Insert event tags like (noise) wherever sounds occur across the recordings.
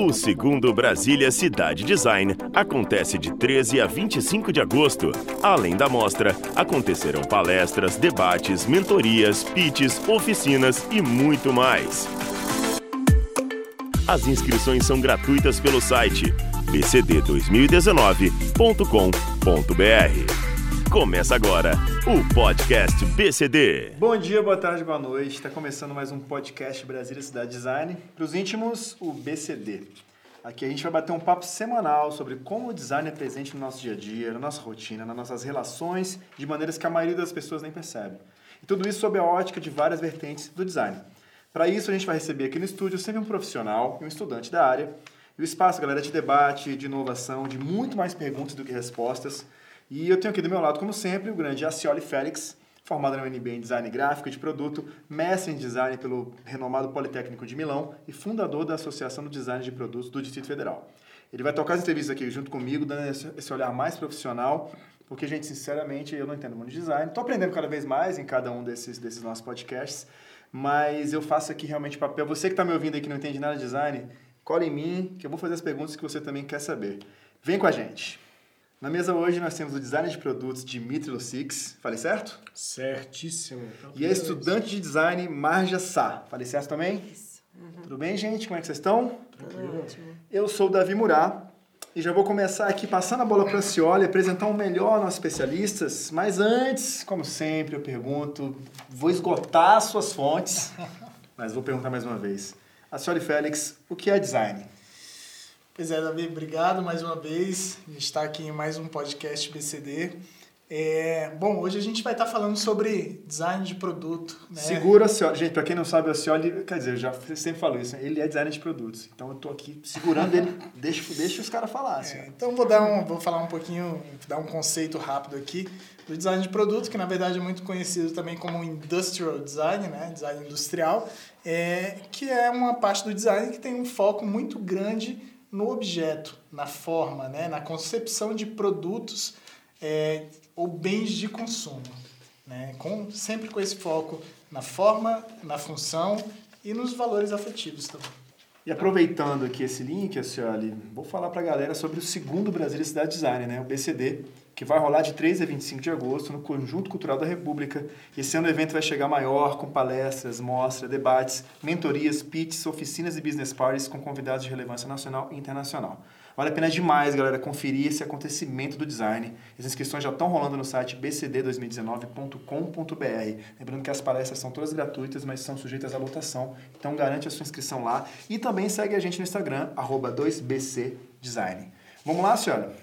O segundo Brasília Cidade Design acontece de 13 a 25 de agosto. Além da mostra, acontecerão palestras, debates, mentorias, pitches, oficinas e muito mais. As inscrições são gratuitas pelo site bcd2019.com.br. Começa agora o podcast BCD. Bom dia, boa tarde, boa noite. Está começando mais um podcast Brasília Cidade Design. Para os íntimos, o BCD. Aqui a gente vai bater um papo semanal sobre como o design é presente no nosso dia a dia, na nossa rotina, nas nossas relações, de maneiras que a maioria das pessoas nem percebe. E tudo isso sob a ótica de várias vertentes do design. Para isso, a gente vai receber aqui no estúdio sempre um profissional e um estudante da área. E o espaço, galera, de debate, de inovação, de muito mais perguntas do que respostas. E eu tenho aqui do meu lado, como sempre, o grande Acioli Félix, formado na UNB em Design Gráfico de Produto, mestre em Design pelo renomado Politécnico de Milão e fundador da Associação do Design de Produtos do Distrito Federal. Ele vai tocar as entrevistas aqui junto comigo, dando esse olhar mais profissional, porque, gente, sinceramente, eu não entendo muito de design. Estou aprendendo cada vez mais em cada um desses, desses nossos podcasts, mas eu faço aqui realmente papel. Você que está me ouvindo aí que não entende nada de design, cola em mim, que eu vou fazer as perguntas que você também quer saber. Vem com a gente! Na mesa hoje nós temos o designer de produtos Dimitri Lussix, falei certo? Certíssimo. Então, e a estudante de design Marja Sá, falei certo também? Isso. Uhum. Tudo bem, gente? Como é que vocês estão? Tudo ótimo. Eu sou o Davi Murá e já vou começar aqui passando a bola para a Cioli, apresentar o um melhor nossos especialistas, mas antes, como sempre, eu pergunto, vou esgotar suas fontes, (laughs) mas vou perguntar mais uma vez. A Cioli Félix, o que é design? Pois é, Davi, obrigado mais uma vez. A gente está aqui em mais um podcast BCD. É, bom, hoje a gente vai estar tá falando sobre design de produto. Né? Segura a Cioli. Gente, para quem não sabe, a Cioli, quer dizer, eu já sempre falo isso, ele é designer de produtos. Então eu estou aqui segurando ele, (laughs) deixa, deixa os caras falar. Assim. É, então vou, dar um, vou falar um pouquinho, dar um conceito rápido aqui do design de produto, que na verdade é muito conhecido também como industrial design, né? design industrial, é, que é uma parte do design que tem um foco muito grande no objeto, na forma, né? na concepção de produtos é, ou bens de consumo. Né? Com, sempre com esse foco na forma, na função e nos valores afetivos também. E aproveitando aqui esse link, Acioli, vou falar para a galera sobre o segundo Brasília Cidade Design, né? o BCD, que vai rolar de 3 a 25 de agosto no Conjunto Cultural da República. Esse ano o evento vai chegar maior, com palestras, mostras, debates, mentorias, pitches, oficinas e business parties com convidados de relevância nacional e internacional. Vale a pena demais, galera, conferir esse acontecimento do design. As inscrições já estão rolando no site bcd2019.com.br. Lembrando que as palestras são todas gratuitas, mas são sujeitas à lotação. Então garante a sua inscrição lá. E também segue a gente no Instagram, 2bcdesign. Vamos lá, senhora?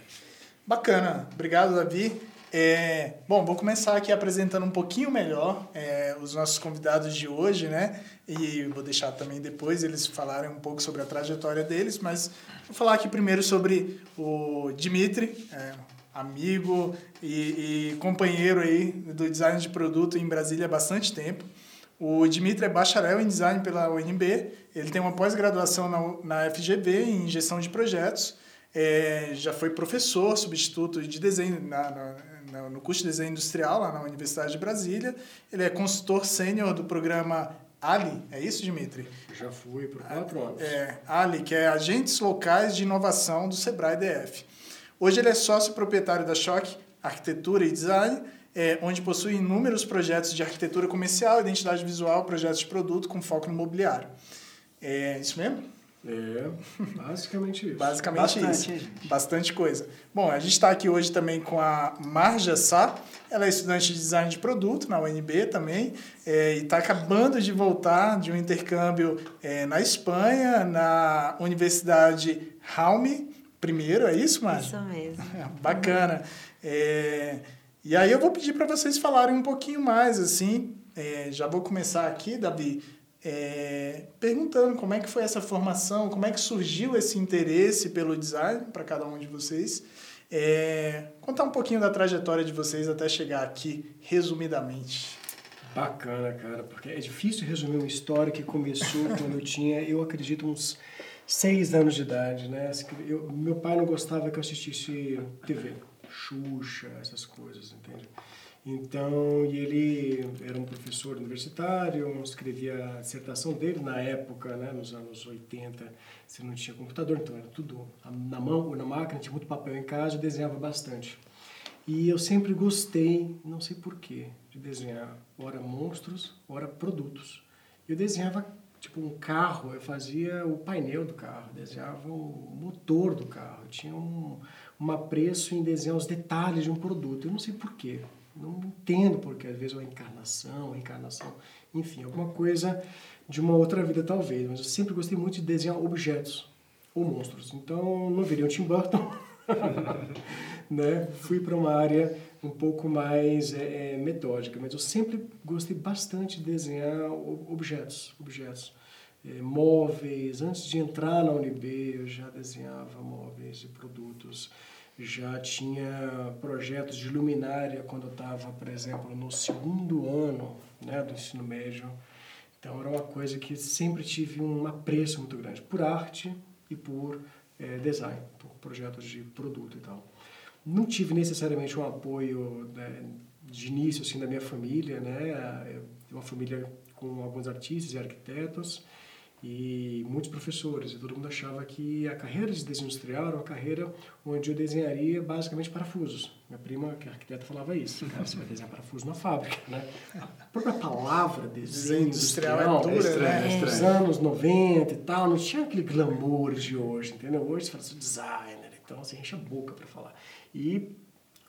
Bacana, obrigado Davi. É, bom, vou começar aqui apresentando um pouquinho melhor é, os nossos convidados de hoje, né? E vou deixar também depois eles falarem um pouco sobre a trajetória deles, mas vou falar aqui primeiro sobre o Dimitri, é, amigo e, e, companheiro aí do design de produto em Brasília há bastante tempo. O Dimitri é bacharel em design pela UNB, ele tem uma pós-graduação na, na FGV em gestão de projetos é, já foi professor substituto de desenho na, na, no curso de desenho industrial lá na Universidade de Brasília. Ele é consultor sênior do programa Ali, é isso, Dimitri? Já fui por quatro anos. É, Ali, que é Agentes Locais de Inovação do Sebrae DF. Hoje ele é sócio proprietário da Choque Arquitetura e Design, é, onde possui inúmeros projetos de arquitetura comercial, identidade visual, projetos de produto com foco no mobiliário. É isso mesmo? É, basicamente isso. Basicamente Bastante. isso. Bastante coisa. Bom, a gente está aqui hoje também com a Marja Sá. Ela é estudante de design de produto na UNB também é, e está acabando de voltar de um intercâmbio é, na Espanha, na Universidade Jaume primeiro, é isso, Marja? Isso mesmo. (laughs) Bacana. É, e aí eu vou pedir para vocês falarem um pouquinho mais, assim, é, já vou começar aqui, Davi, é, perguntando como é que foi essa formação, como é que surgiu esse interesse pelo design para cada um de vocês. É, contar um pouquinho da trajetória de vocês até chegar aqui, resumidamente. Bacana, cara, porque é difícil resumir uma história que começou (laughs) quando eu tinha, eu acredito, uns seis anos de idade, né? Eu, meu pai não gostava que eu assistisse TV, Xuxa, essas coisas, entende? Então, e ele era um professor universitário, escrevia a dissertação dele na época, né, nos anos 80, você não tinha computador, então era tudo na mão ou na máquina, tinha muito papel em casa, eu desenhava bastante. E eu sempre gostei, não sei porquê, de desenhar ora monstros, ora produtos. Eu desenhava tipo um carro, eu fazia o painel do carro, desenhava o motor do carro, eu tinha um, um apreço em desenhar os detalhes de um produto. Eu não sei porquê, não entendo porquê, às vezes uma encarnação, reencarnação, enfim, alguma coisa de uma outra vida talvez, mas eu sempre gostei muito de desenhar objetos ou monstros. Então não viria um Tim Burton, (laughs) né? Fui para uma área um pouco mais é, é, metódica, mas eu sempre gostei bastante de desenhar objetos, objetos. É, móveis, antes de entrar na UNB eu já desenhava móveis e produtos, já tinha projetos de luminária quando eu estava, por exemplo, no segundo ano né, do ensino médio. Então era uma coisa que sempre tive um apreço muito grande por arte e por é, design, por projetos de produto e tal. Não tive necessariamente um apoio né, de início assim da minha família, né? Uma família com alguns artistas e arquitetos e muitos professores. E todo mundo achava que a carreira de desenho industrial era uma carreira onde eu desenharia basicamente parafusos. Minha prima, que é arquiteta, falava isso. Cara, você vai desenhar parafusos na fábrica, né? A própria palavra desenho industrial, industrial é dura, né? Nos anos 90 e tal, não tinha aquele glamour de hoje, entendeu? Hoje você fala, sou designer, então você enche a boca para falar. E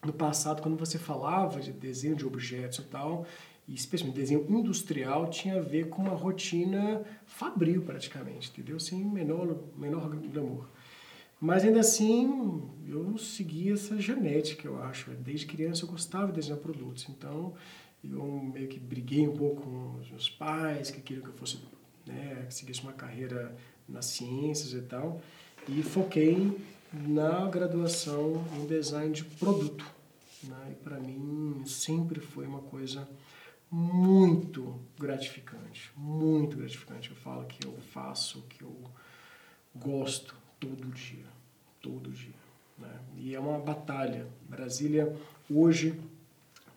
no passado, quando você falava de desenho de objetos e tal, e especialmente desenho industrial tinha a ver com uma rotina fabril praticamente, entendeu? Sem menor, menor glamour. Mas ainda assim, eu segui essa genética, eu acho. Desde criança eu gostava de desenhar produtos, então eu meio que briguei um pouco com os meus pais, que queriam que eu fosse, né, que seguisse uma carreira nas ciências e tal, e foquei na graduação em design de produto. Né? E para mim sempre foi uma coisa muito gratificante, muito gratificante. Eu falo que eu faço, que eu gosto todo dia, todo dia. Né? E é uma batalha. Brasília hoje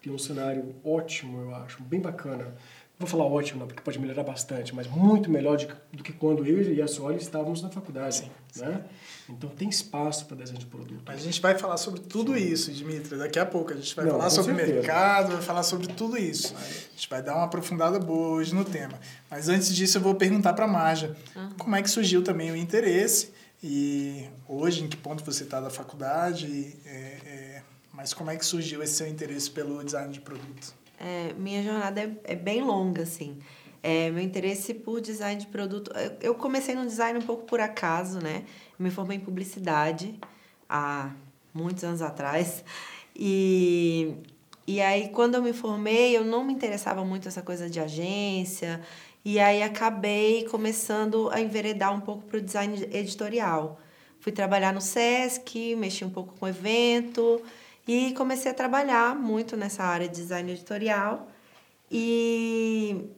tem um cenário ótimo, eu acho, bem bacana vou falar ótimo, porque pode melhorar bastante, mas muito melhor de, do que quando eu e a Soli estávamos na faculdade. Sim, né? Então tem espaço para desenho de produto. Mas a gente vai falar sobre tudo Sim. isso, Dimitri. Daqui a pouco a gente vai não, falar sobre certeza. mercado, vai falar sobre tudo isso. A gente vai dar uma aprofundada boa hoje no tema. Mas antes disso eu vou perguntar para a Marja, uhum. como é que surgiu também o interesse e hoje em que ponto você está da faculdade, é, é, mas como é que surgiu esse seu interesse pelo design de produto? é, minha jornada é, é, bem longa, assim. É, meu interesse por design de produto... Eu comecei no design um pouco por acaso, né? Me formei em publicidade há muitos anos atrás. E, e aí, quando eu me formei, eu não me interessava muito essa coisa de agência. E aí, acabei começando a enveredar um pouco para o design editorial. Fui trabalhar no SESC, mexi um pouco com evento... E comecei a trabalhar muito nessa área de design editorial. E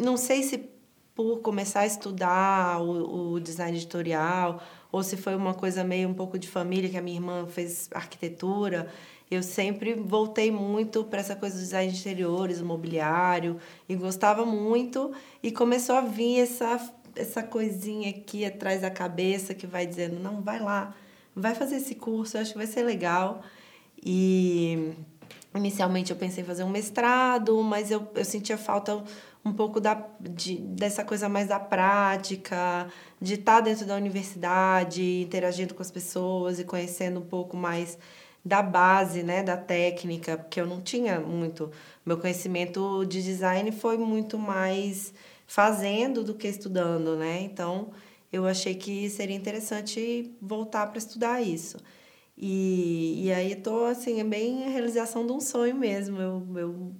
não sei se por começar a estudar o, o design editorial ou se foi uma coisa meio um pouco de família, que a minha irmã fez arquitetura. Eu sempre voltei muito para essa coisa do design de interiores, mobiliário, e gostava muito. E começou a vir essa, essa coisinha aqui atrás da cabeça que vai dizendo: não, vai lá, vai fazer esse curso, eu acho que vai ser legal. E inicialmente eu pensei em fazer um mestrado, mas eu, eu sentia falta um pouco da, de, dessa coisa mais da prática, de estar dentro da universidade, interagindo com as pessoas e conhecendo um pouco mais da base, né, da técnica, porque eu não tinha muito. Meu conhecimento de design foi muito mais fazendo do que estudando, né? Então, eu achei que seria interessante voltar para estudar isso. E, e aí tô assim, é bem a realização de um sonho mesmo. Eu, eu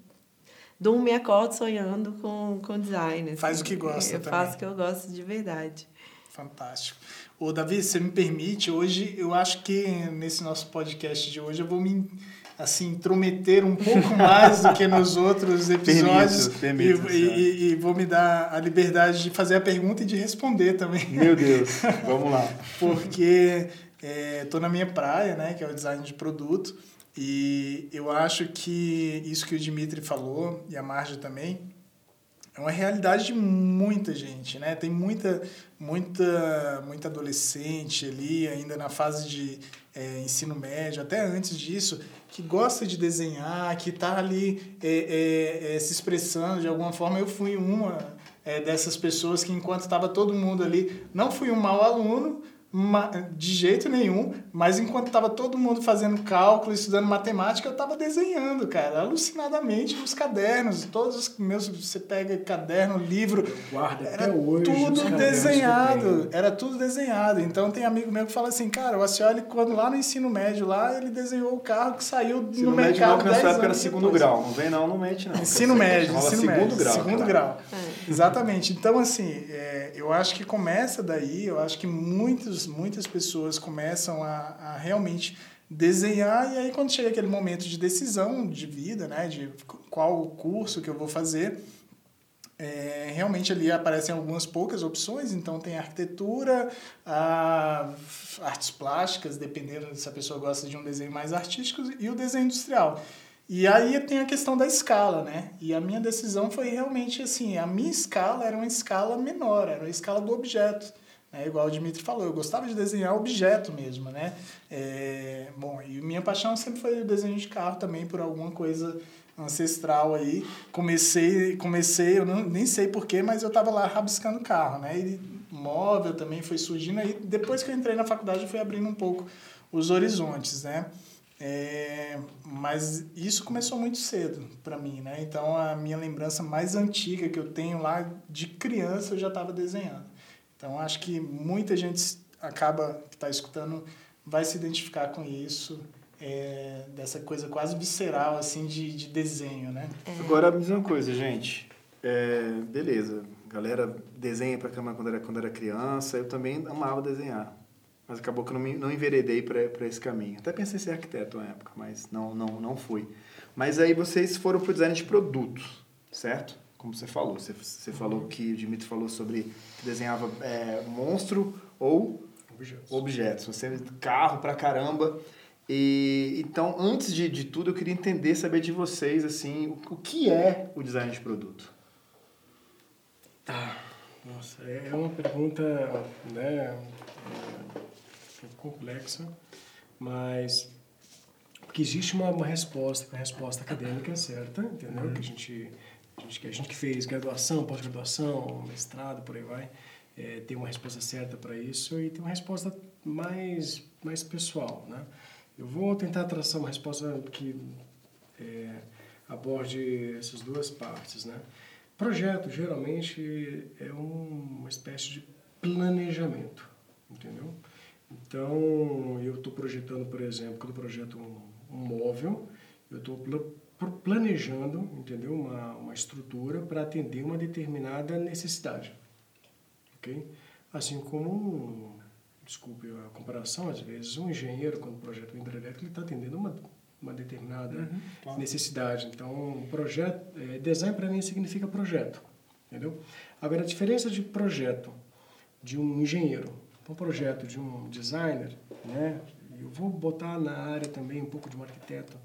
durmo e acordo sonhando com, com design. Assim. Faz o que gosta eu também. faço o que eu gosto de verdade. Fantástico. Ô, Davi, você me permite, hoje, eu acho que nesse nosso podcast de hoje eu vou me assim, intrometer um pouco (laughs) mais do que nos outros episódios. Permito, permito, e, e, e, vou me dar a liberdade de fazer a pergunta e de responder também. Meu Deus, (laughs) vamos lá. Porque Estou é, na minha praia, né, que é o design de produto, E eu acho que isso que o Dimitri falou, e a Marja também, é uma realidade de muita gente, né? Tem muita, muita, muita adolescente ali, ainda na fase de é, ensino médio, até antes disso, que gosta de desenhar, que está ali é, é, é, se expressando de alguma forma. Eu fui uma é, dessas pessoas que, enquanto estava todo mundo ali, não fui um mau aluno, de jeito nenhum, mas enquanto estava todo mundo fazendo cálculo, estudando matemática, eu estava desenhando, cara, alucinadamente nos cadernos. Todos os meus, você pega caderno, livro, guarda era até hoje tudo desenhado, era tudo desenhado. Então tem amigo meu que fala assim, cara, o Acioli, quando lá no ensino médio, lá ele desenhou o carro que saiu ensino no médio mercado. Não, época era segundo depois. grau, não vem não, não mente não. Ensino médio, ensino segundo médio, grau. Segundo grau. É. Exatamente. Então assim, é, eu acho que começa daí, eu acho que muitos muitas pessoas começam a, a realmente desenhar e aí quando chega aquele momento de decisão de vida, né, de qual curso que eu vou fazer, é, realmente ali aparecem algumas poucas opções, então tem arquitetura, a, artes plásticas, dependendo se a pessoa gosta de um desenho mais artístico, e o desenho industrial. E aí tem a questão da escala, né? E a minha decisão foi realmente assim, a minha escala era uma escala menor, era a escala do objeto. É igual o Dimitri falou, eu gostava de desenhar objeto mesmo, né? É, bom, e minha paixão sempre foi o desenho de carro também, por alguma coisa ancestral aí. Comecei, comecei eu não, nem sei porquê, mas eu estava lá rabiscando carro, né? E móvel também foi surgindo aí. Depois que eu entrei na faculdade, eu fui abrindo um pouco os horizontes, né? É, mas isso começou muito cedo para mim, né? Então a minha lembrança mais antiga que eu tenho lá de criança eu já estava desenhando. Então, acho que muita gente acaba, que está escutando, vai se identificar com isso, é, dessa coisa quase visceral, assim, de, de desenho, né? É. Agora, me diz uma coisa, gente. É, beleza, galera desenha para cama quando era, quando era criança, eu também amava desenhar. Mas acabou que eu não, me, não enveredei para esse caminho. Até pensei em ser arquiteto na época, mas não, não, não fui. Mas aí vocês foram para o design de produtos, certo? Como você falou. Você, você falou que o Dimitri falou sobre que desenhava é, monstro ou objetos. objetos. Você carro pra caramba. E então, antes de, de tudo, eu queria entender, saber de vocês assim, o, o que é o design de produto. Ah, nossa, é, é uma pergunta, né, é, é complexa, mas porque existe uma, uma resposta, uma resposta acadêmica certa, entendeu? Uhum. Que a gente a gente, a gente que fez graduação, pós-graduação, mestrado, por aí vai, é, tem uma resposta certa para isso e tem uma resposta mais, mais pessoal, né? Eu vou tentar traçar uma resposta que é, aborde essas duas partes, né? Projeto, geralmente, é uma espécie de planejamento, entendeu? Então, eu estou projetando, por exemplo, quando eu projeto um, um móvel, eu estou planejando, entendeu? Uma, uma estrutura para atender uma determinada necessidade, ok? Assim como, desculpe a comparação, às vezes um engenheiro, quando projeta um hidrelétrico, ele está atendendo uma, uma determinada uhum, claro. necessidade. Então, projeto, é, design para mim significa projeto, entendeu? Agora, a diferença de projeto de um engenheiro um projeto de um designer, né? Eu vou botar na área também um pouco de um arquiteto,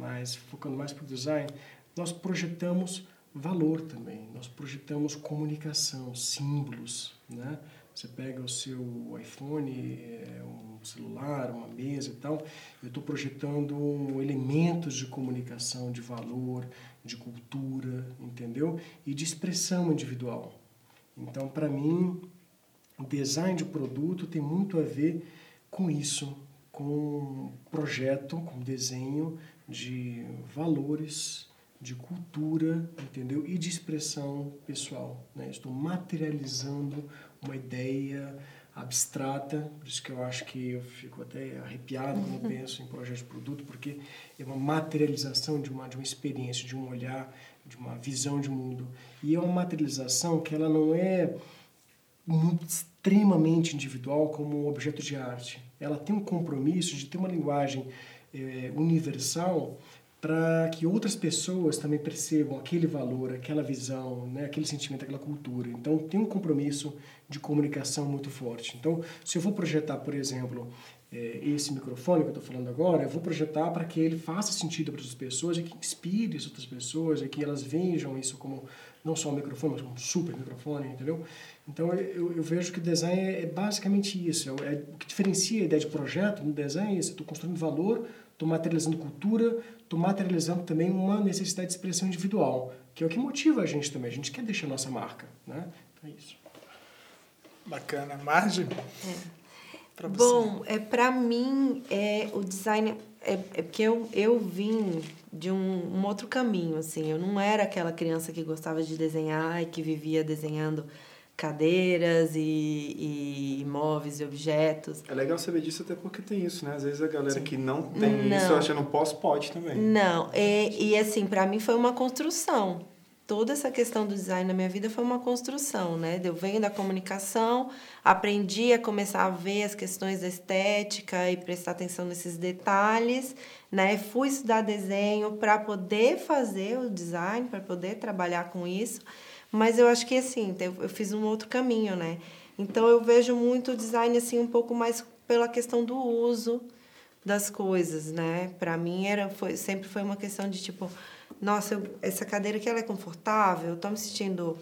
mas focando mais para o design, nós projetamos valor também, nós projetamos comunicação, símbolos, né? Você pega o seu iPhone, é, um celular, uma mesa e tal, eu estou projetando elementos de comunicação, de valor, de cultura, entendeu? E de expressão individual. Então, para mim, o design de produto tem muito a ver com isso, com projeto, com desenho de valores, de cultura, entendeu? E de expressão pessoal. Né? Estou materializando uma ideia abstrata, por isso que eu acho que eu fico até arrepiado quando (laughs) penso em projeto de produto, porque é uma materialização de uma, de uma experiência, de um olhar, de uma visão de mundo. E é uma materialização que ela não é muito, extremamente individual como um objeto de arte. Ela tem um compromisso de ter uma linguagem é, universal para que outras pessoas também percebam aquele valor, aquela visão, né, aquele sentimento, aquela cultura. Então, tem um compromisso de comunicação muito forte. Então, se eu vou projetar, por exemplo, é, esse microfone que eu estou falando agora, eu vou projetar para que ele faça sentido para as pessoas e que inspire as outras pessoas e que elas vejam isso como não só um microfone, mas um super microfone, entendeu? Então eu, eu vejo que o design é, é basicamente isso. É, é, o que diferencia a ideia de projeto no design é isso. Estou construindo valor, estou materializando cultura, estou materializando também uma necessidade de expressão individual, que é o que motiva a gente também. A gente quer deixar a nossa marca, né? Então é isso. Bacana. Margem? É. Bom, é, para mim, é, o design... É, é porque eu, eu vim de um, um outro caminho, assim. Eu não era aquela criança que gostava de desenhar e que vivia desenhando cadeiras e, e móveis e objetos. É legal saber disso até porque tem isso, né? Às vezes a galera Sim. que não tem não. isso acha no pós pode também. Não, e, e assim, para mim foi uma construção. Toda essa questão do design na minha vida foi uma construção, né? Eu venho da comunicação, aprendi a começar a ver as questões da estética e prestar atenção nesses detalhes, né? Fui estudar desenho para poder fazer o design, para poder trabalhar com isso. Mas eu acho que assim, eu fiz um outro caminho, né? Então eu vejo muito o design assim um pouco mais pela questão do uso das coisas, né? Para mim era foi sempre foi uma questão de tipo, nossa, eu, essa cadeira aqui ela é confortável, eu tô me sentindo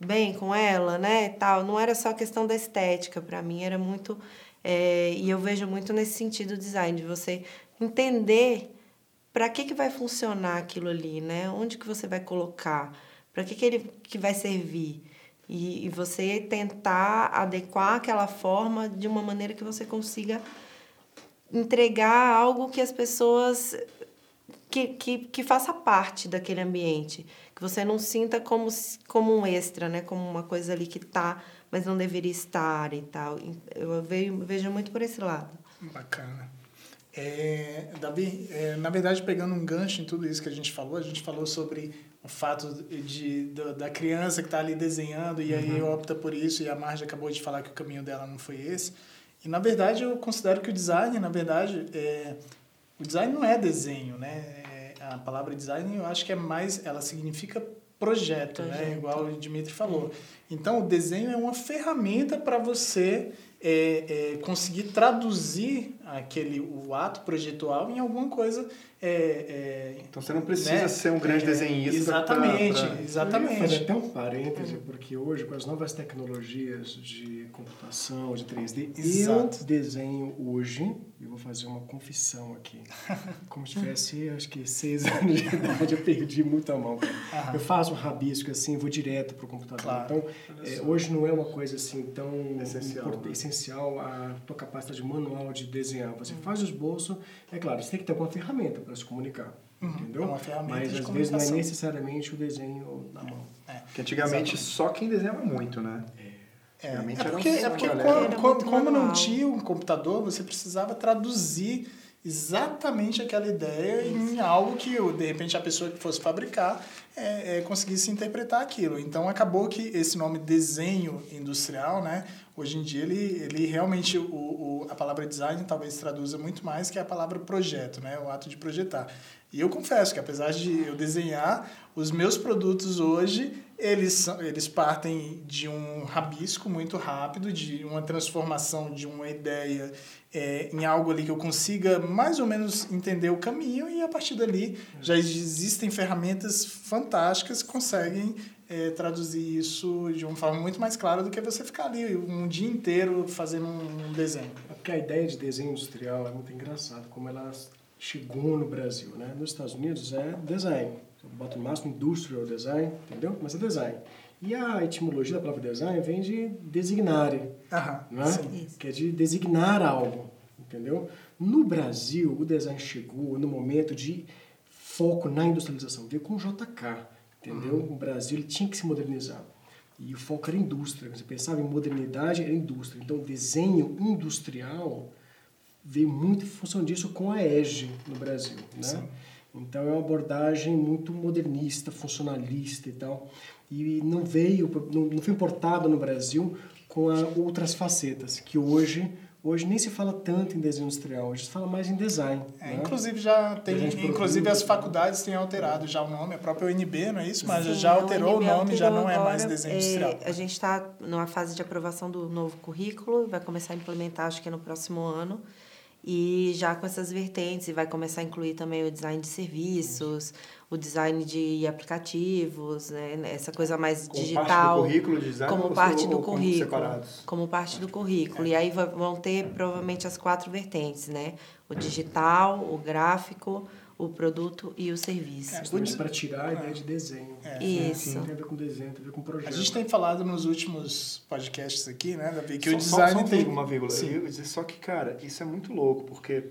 bem com ela, né? Tal, não era só questão da estética, para mim era muito é, e eu vejo muito nesse sentido o design de você entender para que que vai funcionar aquilo ali, né? Onde que você vai colocar? Para que, que ele que vai servir? E, e você tentar adequar aquela forma de uma maneira que você consiga entregar algo que as pessoas que, que, que faça parte daquele ambiente, que você não sinta como, como um extra, né? Como uma coisa ali que tá, mas não deveria estar e tal. Eu vejo, vejo muito por esse lado. Bacana. É, Davi, é, na verdade, pegando um gancho em tudo isso que a gente falou, a gente falou sobre o fato de, de da criança que está ali desenhando e uhum. aí opta por isso e a Marge acabou de falar que o caminho dela não foi esse. E na verdade eu considero que o design, na verdade, é, o design não é desenho, né? A palavra design eu acho que é mais, ela significa projeto, né? projeto. né? Igual o Dimitri falou. Então o desenho é uma ferramenta para você é, é, conseguir traduzir aquele o ato projetual em alguma coisa é, é, então você não precisa né? ser um grande é, desenhista. Exatamente, pra, pra... exatamente. Fazer até um parêntese, porque hoje, com as novas tecnologias de computação, de 3D, Exato. eu desenho hoje, e vou fazer uma confissão aqui. (laughs) Como se tivesse, acho que, seis (laughs) anos de idade, eu perdi muito a mão. Eu faço um rabisco assim, vou direto para o computador. Claro. Então, é, hoje não é uma coisa assim tão essencial, né? Essencial a tua capacidade manual de desenhar. Você uhum. faz o esboço, é claro, você tem que ter uma ferramenta para se comunicar. Uhum. Entendeu? É uma ferramenta Mas às vezes não é necessariamente o desenho na mão. É. Porque antigamente Exatamente. só quem desenhava muito, né? É, é porque, é porque como, como, como não tinha um computador, você precisava traduzir exatamente aquela ideia Isso. em algo que, de repente, a pessoa que fosse fabricar é, é, conseguisse interpretar aquilo. Então, acabou que esse nome desenho industrial, né, hoje em dia, ele, ele realmente, o, o, a palavra design talvez traduza muito mais que a palavra projeto, né, o ato de projetar. E eu confesso que, apesar de eu desenhar, os meus produtos hoje, eles, eles partem de um rabisco muito rápido, de uma transformação de uma ideia é, em algo ali que eu consiga mais ou menos entender o caminho e a partir dali já existem ferramentas fantásticas que conseguem é, traduzir isso de uma forma muito mais clara do que você ficar ali um dia inteiro fazendo um desenho. É porque a ideia de desenho industrial é muito engraçada, como ela chegou no Brasil, né? Nos Estados Unidos é design, eu boto no máximo industrial design, entendeu? Mas é design. E a etimologia da palavra design vem de designare, Aham, não é? que é de designar algo, entendeu? No Brasil, o design chegou no momento de foco na industrialização, veio com o JK, entendeu? Uhum. O Brasil tinha que se modernizar. E o foco era indústria. Você pensava em modernidade, era indústria. Então, desenho industrial veio muito em função disso com a EGE no Brasil, né? Sim. Então, é uma abordagem muito modernista, funcionalista e tal e não veio, não, foi importado no Brasil com outras facetas, que hoje hoje nem se fala tanto em desenho industrial, hoje se fala mais em design. É, né? Inclusive já tem, inclusive as faculdades têm alterado já o nome, a própria UNB, não é isso? Mas Sim, já alterou o nome, já não é mais desenho é, industrial. A gente está numa fase de aprovação do novo currículo, vai começar a implementar acho que no próximo ano. E já com essas vertentes, vai começar a incluir também o design de serviços, o design de aplicativos, né? essa coisa mais Como digital. parte do currículo de design como parte do como currículo. separados? Como parte do currículo. E aí vão ter provavelmente as quatro vertentes, né? O digital, o gráfico, o produto e o serviço. É, para tirar a ideia de desenho. É. Isso. Tem a ver com desenho, tem a ver com projeto. A gente tem falado nos últimos podcasts aqui, né, Davi, que Só- o só- design só, uma tem... uma vírgula. Sim. Eu dizer só que, cara, isso é muito louco, porque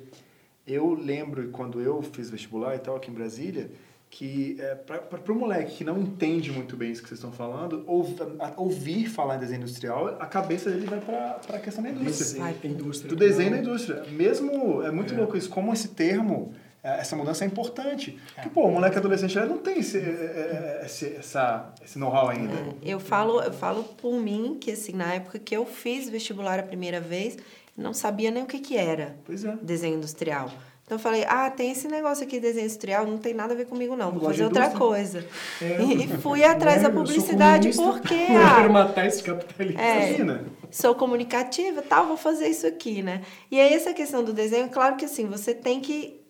eu lembro quando eu fiz vestibular e tal aqui em Brasília, que é, para o moleque que não entende muito bem isso que vocês estão falando, ouv- a- ouvir falar em desenho industrial, a cabeça dele vai para a questão da indústria. Desenho, indústria. Do desenho na Não, indústria. Mesmo, é muito É. louco isso, como esse termo, é, essa mudança é importante. Porque, pô, o moleque adolescente não tem esse, é, é, esse, essa, esse know-how ainda. Eu falo, eu falo por mim que assim, na época que eu fiz vestibular a primeira vez, não sabia nem o que que era Pois é. desenho industrial. Então eu falei, ah, tem esse negócio aqui de desenho industrial, não tem nada a ver comigo não, vou fazer outra coisa. É. E fui atrás da né, eu sou publicidade comunista, porque (laughs) Eu quero ah, matar esse capitalismo. É. Imagina. sou comunicativa, tal, vou fazer isso aqui, né? E aí essa questão do desenho, claro que assim, você tem que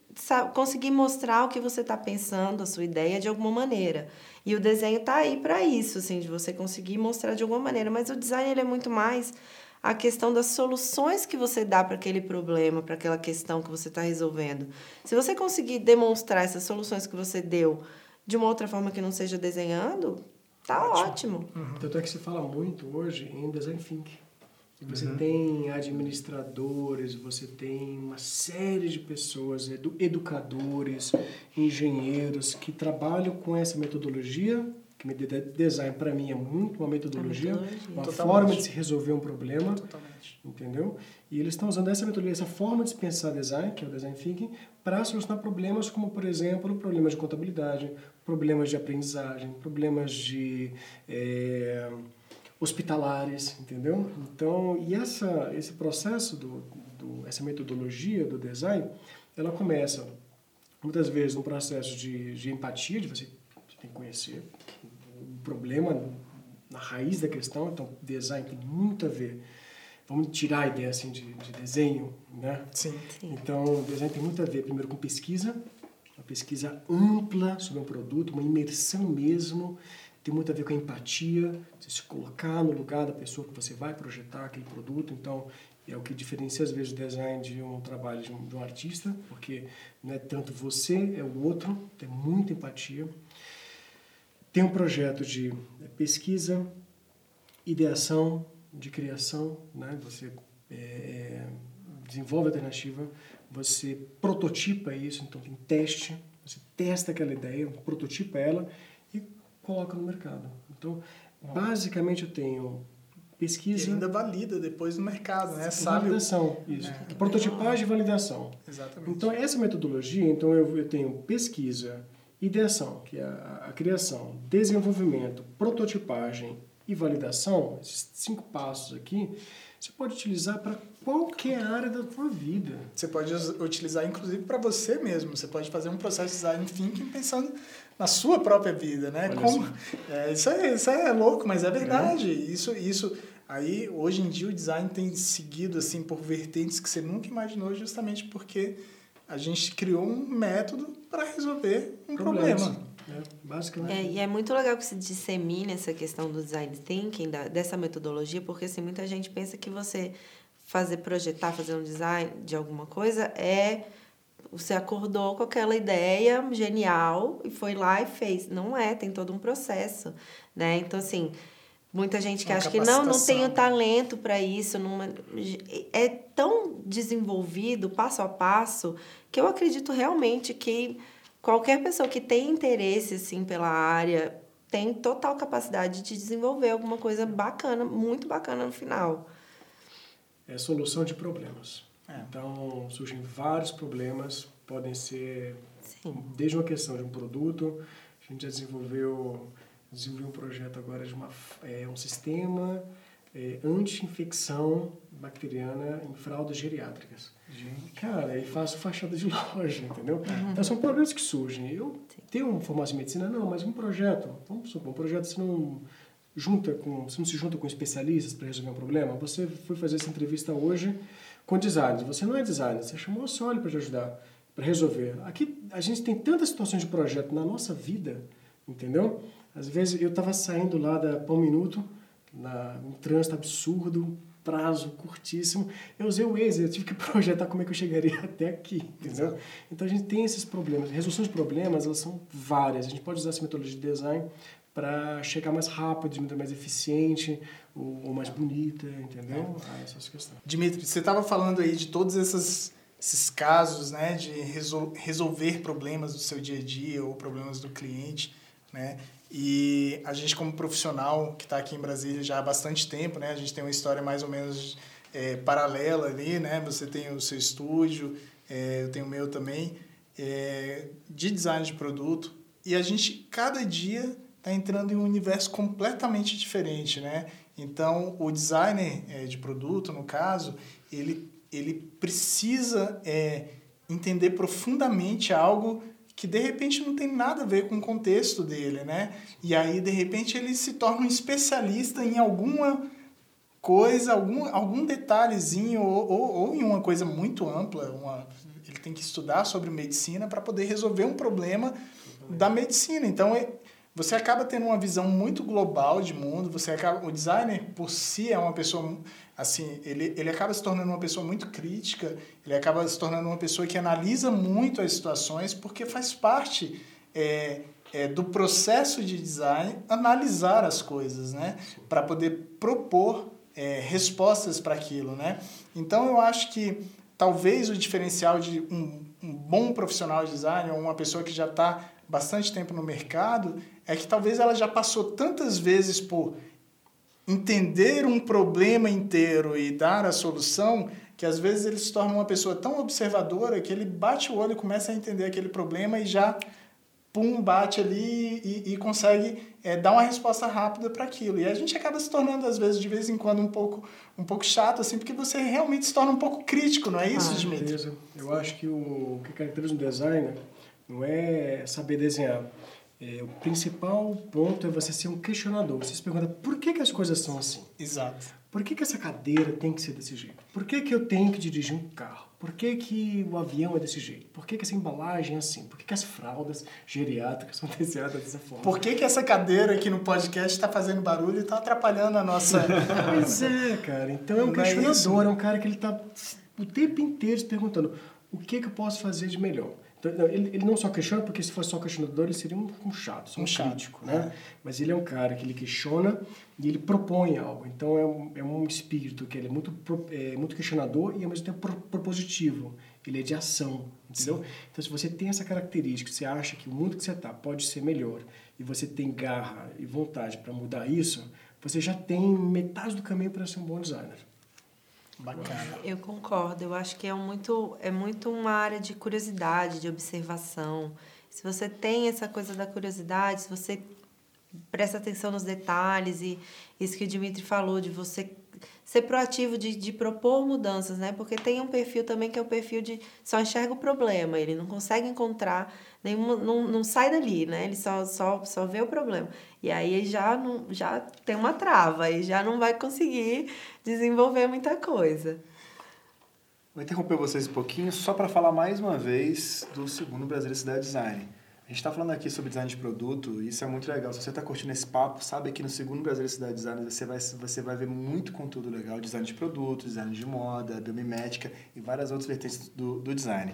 conseguir mostrar o que você está pensando, a sua ideia de alguma maneira. E o desenho tá aí para isso, assim, de você conseguir mostrar de alguma maneira, mas o design ele é muito mais a questão das soluções que você dá para aquele problema, para aquela questão que você está resolvendo. Se você conseguir demonstrar essas soluções que você deu de uma outra forma que não seja desenhando, tá ótimo. Tanto é que se fala muito hoje em design thinking. Você tem administradores, você tem uma série de pessoas, edu educadores, engenheiros que trabalham com essa metodologia, que me- de- design para mim é muito uma metodologia, metodologia. uma Totalmente. forma de se resolver um problema, Totalmente. entendeu? E eles estão usando essa metodologia, essa forma de se pensar design, que é o design thinking, para solucionar problemas como, por exemplo, problemas de contabilidade, problemas de aprendizagem, problemas de eh, hospitalares, entendeu? Então, e essa esse processo do, do essa metodologia do design, ela começa muitas vezes num processo de, de empatia, de você, você tem que conhecer o problema na raiz da questão, então design tem muito a ver. Vamos tirar a ideia assim de, de desenho, né? Sim. Sim. Então, o design tem muito a ver, primeiro, com pesquisa, uma pesquisa ampla sobre um produto, uma imersão mesmo, tem muito a ver com a empatia, você se colocar no lugar da pessoa que você vai projetar aquele produto. Então, é o que diferencia, às vezes, o design de um trabalho de um, de um artista, porque não é tanto você, é o outro, tem muita empatia. Tem um projeto de pesquisa, ideação, de criação, né? Você é, é, desenvolve a alternativa, você prototipa isso, então tem teste, você testa aquela ideia, prototipa ela coloca no mercado. Então, basicamente eu tenho E pesquisa, ainda valida depois no mercado, né? Sabe? validação, isso. É. Prototipagem e validação. Exatamente. Então, essa metodologia, então eu, eu tenho pesquisa, ideação, que é a, a criação, desenvolvimento, prototipagem e validação, esses cinco passos aqui, você pode utilizar para qualquer área da sua vida. Você pode utilizar, inclusive, para você mesmo. Você pode fazer um processo de design thinking pensando na sua própria vida, né? Como, é, isso, é, isso é louco, mas é verdade. Isso, isso, aí, hoje em dia, o design tem seguido, assim, por vertentes que você nunca imaginou, justamente porque a gente criou um método para resolver um Problemas, problema. Basicamente. É, e é muito legal que se dissemine essa questão do design thinking, da, dessa metodologia, porque assim, muita gente pensa que você fazer, projetar, fazer um design de alguma coisa é você acordou com aquela ideia genial e foi lá e fez. Não é, tem todo um processo, né? Então, assim, muita gente que Uma acha que não, não tenho talento para isso. Não, é tão desenvolvido, passo a passo, que eu acredito realmente que qualquer pessoa que tem interesse assim pela área tem total capacidade de desenvolver alguma coisa bacana, muito bacana no final. É solução de problemas. É. Então, surgem vários problemas, podem ser Sim. desde uma questão de um produto, a gente já desenvolveu, desenvolveu um projeto agora de uma, é, um sistema é, anti-infecção bacteriana em fraldas geriátricas. Cara, e faço fachada de (laughs) loja, entendeu? Então são problemas que surgem. Eu tenho uma formação em medicina, não, mas um projeto, vamos supor, um projeto você não, junta com, você não se junta com especialistas para resolver um problema? Você foi fazer essa entrevista hoje com designers. Você não é designer, você chamou a Sony para te ajudar, para resolver. Aqui a gente tem tantas situações de projeto na nossa vida, entendeu? Às vezes eu estava saindo lá da Pão Minuto, na, um trânsito absurdo, prazo curtíssimo. Eu usei o Waze, eu tive que (laughs) projetar como é que eu chegaria (laughs) até aqui, entendeu? Exato. Então a gente tem esses problemas. Resolução de problemas, elas são várias. A gente pode usar essa metodologia de design para chegar mais rápido, de maneira mais eficiente ou, ou mais bonita, entendeu? É. Ah, essas questões. Dimitri, você estava falando aí de todos esses, esses casos, né, de resol resolver problemas do seu dia a dia ou problemas do cliente, né? E a gente como profissional que está aqui em Brasília já há bastante tempo, né? A gente tem uma história mais ou menos é, paralela ali, né? Você tem o seu estúdio, é, eu tenho o meu também, é, de design de produto. E a gente, cada dia, está entrando em um universo completamente diferente, né? Então, o designer é, de produto, no caso, ele, ele precisa é, entender profundamente algo que de repente não tem nada a ver com o contexto dele, né? E aí, de repente, ele se torna um especialista em alguma coisa, algum, algum detalhezinho, ou, ou, ou em uma coisa muito ampla. Uma, ele tem que estudar sobre medicina para poder resolver um problema da medicina. Então, é, você acaba tendo uma visão muito global de mundo, você acaba, o designer por si é uma pessoa assim, ele, ele acaba se tornando uma pessoa muito crítica, ele acaba se tornando uma pessoa que analisa muito as situações, porque faz parte é, é, do processo de design analisar as coisas, né? Para poder propor é, respostas para aquilo, né? Então, eu acho que talvez o diferencial de um, um bom profissional de design, ou uma pessoa que já está bastante tempo no mercado, é que talvez ela já passou tantas vezes por entender um problema inteiro e dar a solução que às vezes ele se torna uma pessoa tão observadora que ele bate o olho e começa a entender aquele problema e já pum bate ali e, e consegue é, dar uma resposta rápida para aquilo e a gente acaba se tornando às vezes de vez em quando um pouco um pouco chato assim porque você realmente se torna um pouco crítico não é isso ah, Dimitri? Eu acho que o que caracteriza um designer não é saber desenhar é, o principal ponto é você ser um questionador. Você se pergunta por que, que as coisas são assim? Exato. Por que, que essa cadeira tem que ser desse jeito? Por que, que eu tenho que dirigir um carro? Por que, que o avião é desse jeito? Por que, que essa embalagem é assim? Por que, que as fraldas geriátricas (laughs) são desenhadas dessa forma? Por que, que essa cadeira aqui no podcast está fazendo barulho e está atrapalhando a nossa. (laughs) pois é, cara. Então é um Não questionador, é, é um cara que ele está o tempo inteiro se perguntando o que, que eu posso fazer de melhor. Então, ele, ele não só questiona, porque se fosse só questionador, ele seria um, um chato, um, um crítico, né? É. Mas ele é um cara que ele questiona e ele propõe algo. Então, é um, é um espírito que ele é muito, é, muito questionador e, ao mesmo tempo, propositivo. Ele é de ação, entendeu? Sim. Então, se você tem essa característica, você acha que o mundo que você está pode ser melhor e você tem garra e vontade para mudar isso, você já tem metade do caminho para ser um bom designer. Bacana. Eu concordo. Eu acho que é muito, é muito uma área de curiosidade, de observação. Se você tem essa coisa da curiosidade, se você presta atenção nos detalhes e isso que o Dimitri falou de você ser proativo de, de propor mudanças, né? Porque tem um perfil também que é o perfil de só enxerga o problema, ele não consegue encontrar nenhuma, não, não sai dali, né? Ele só, só, só vê o problema. E aí já, não, já tem uma trava, e já não vai conseguir desenvolver muita coisa. Vou interromper vocês um pouquinho só para falar mais uma vez do segundo Brasil Cidade Design. A gente está falando aqui sobre design de produto e isso é muito legal. Se você está curtindo esse papo, sabe que no segundo Brasil Cidade Design você vai, você vai ver muito conteúdo legal, design de produto, design de moda, biomimética e várias outras vertentes do, do design.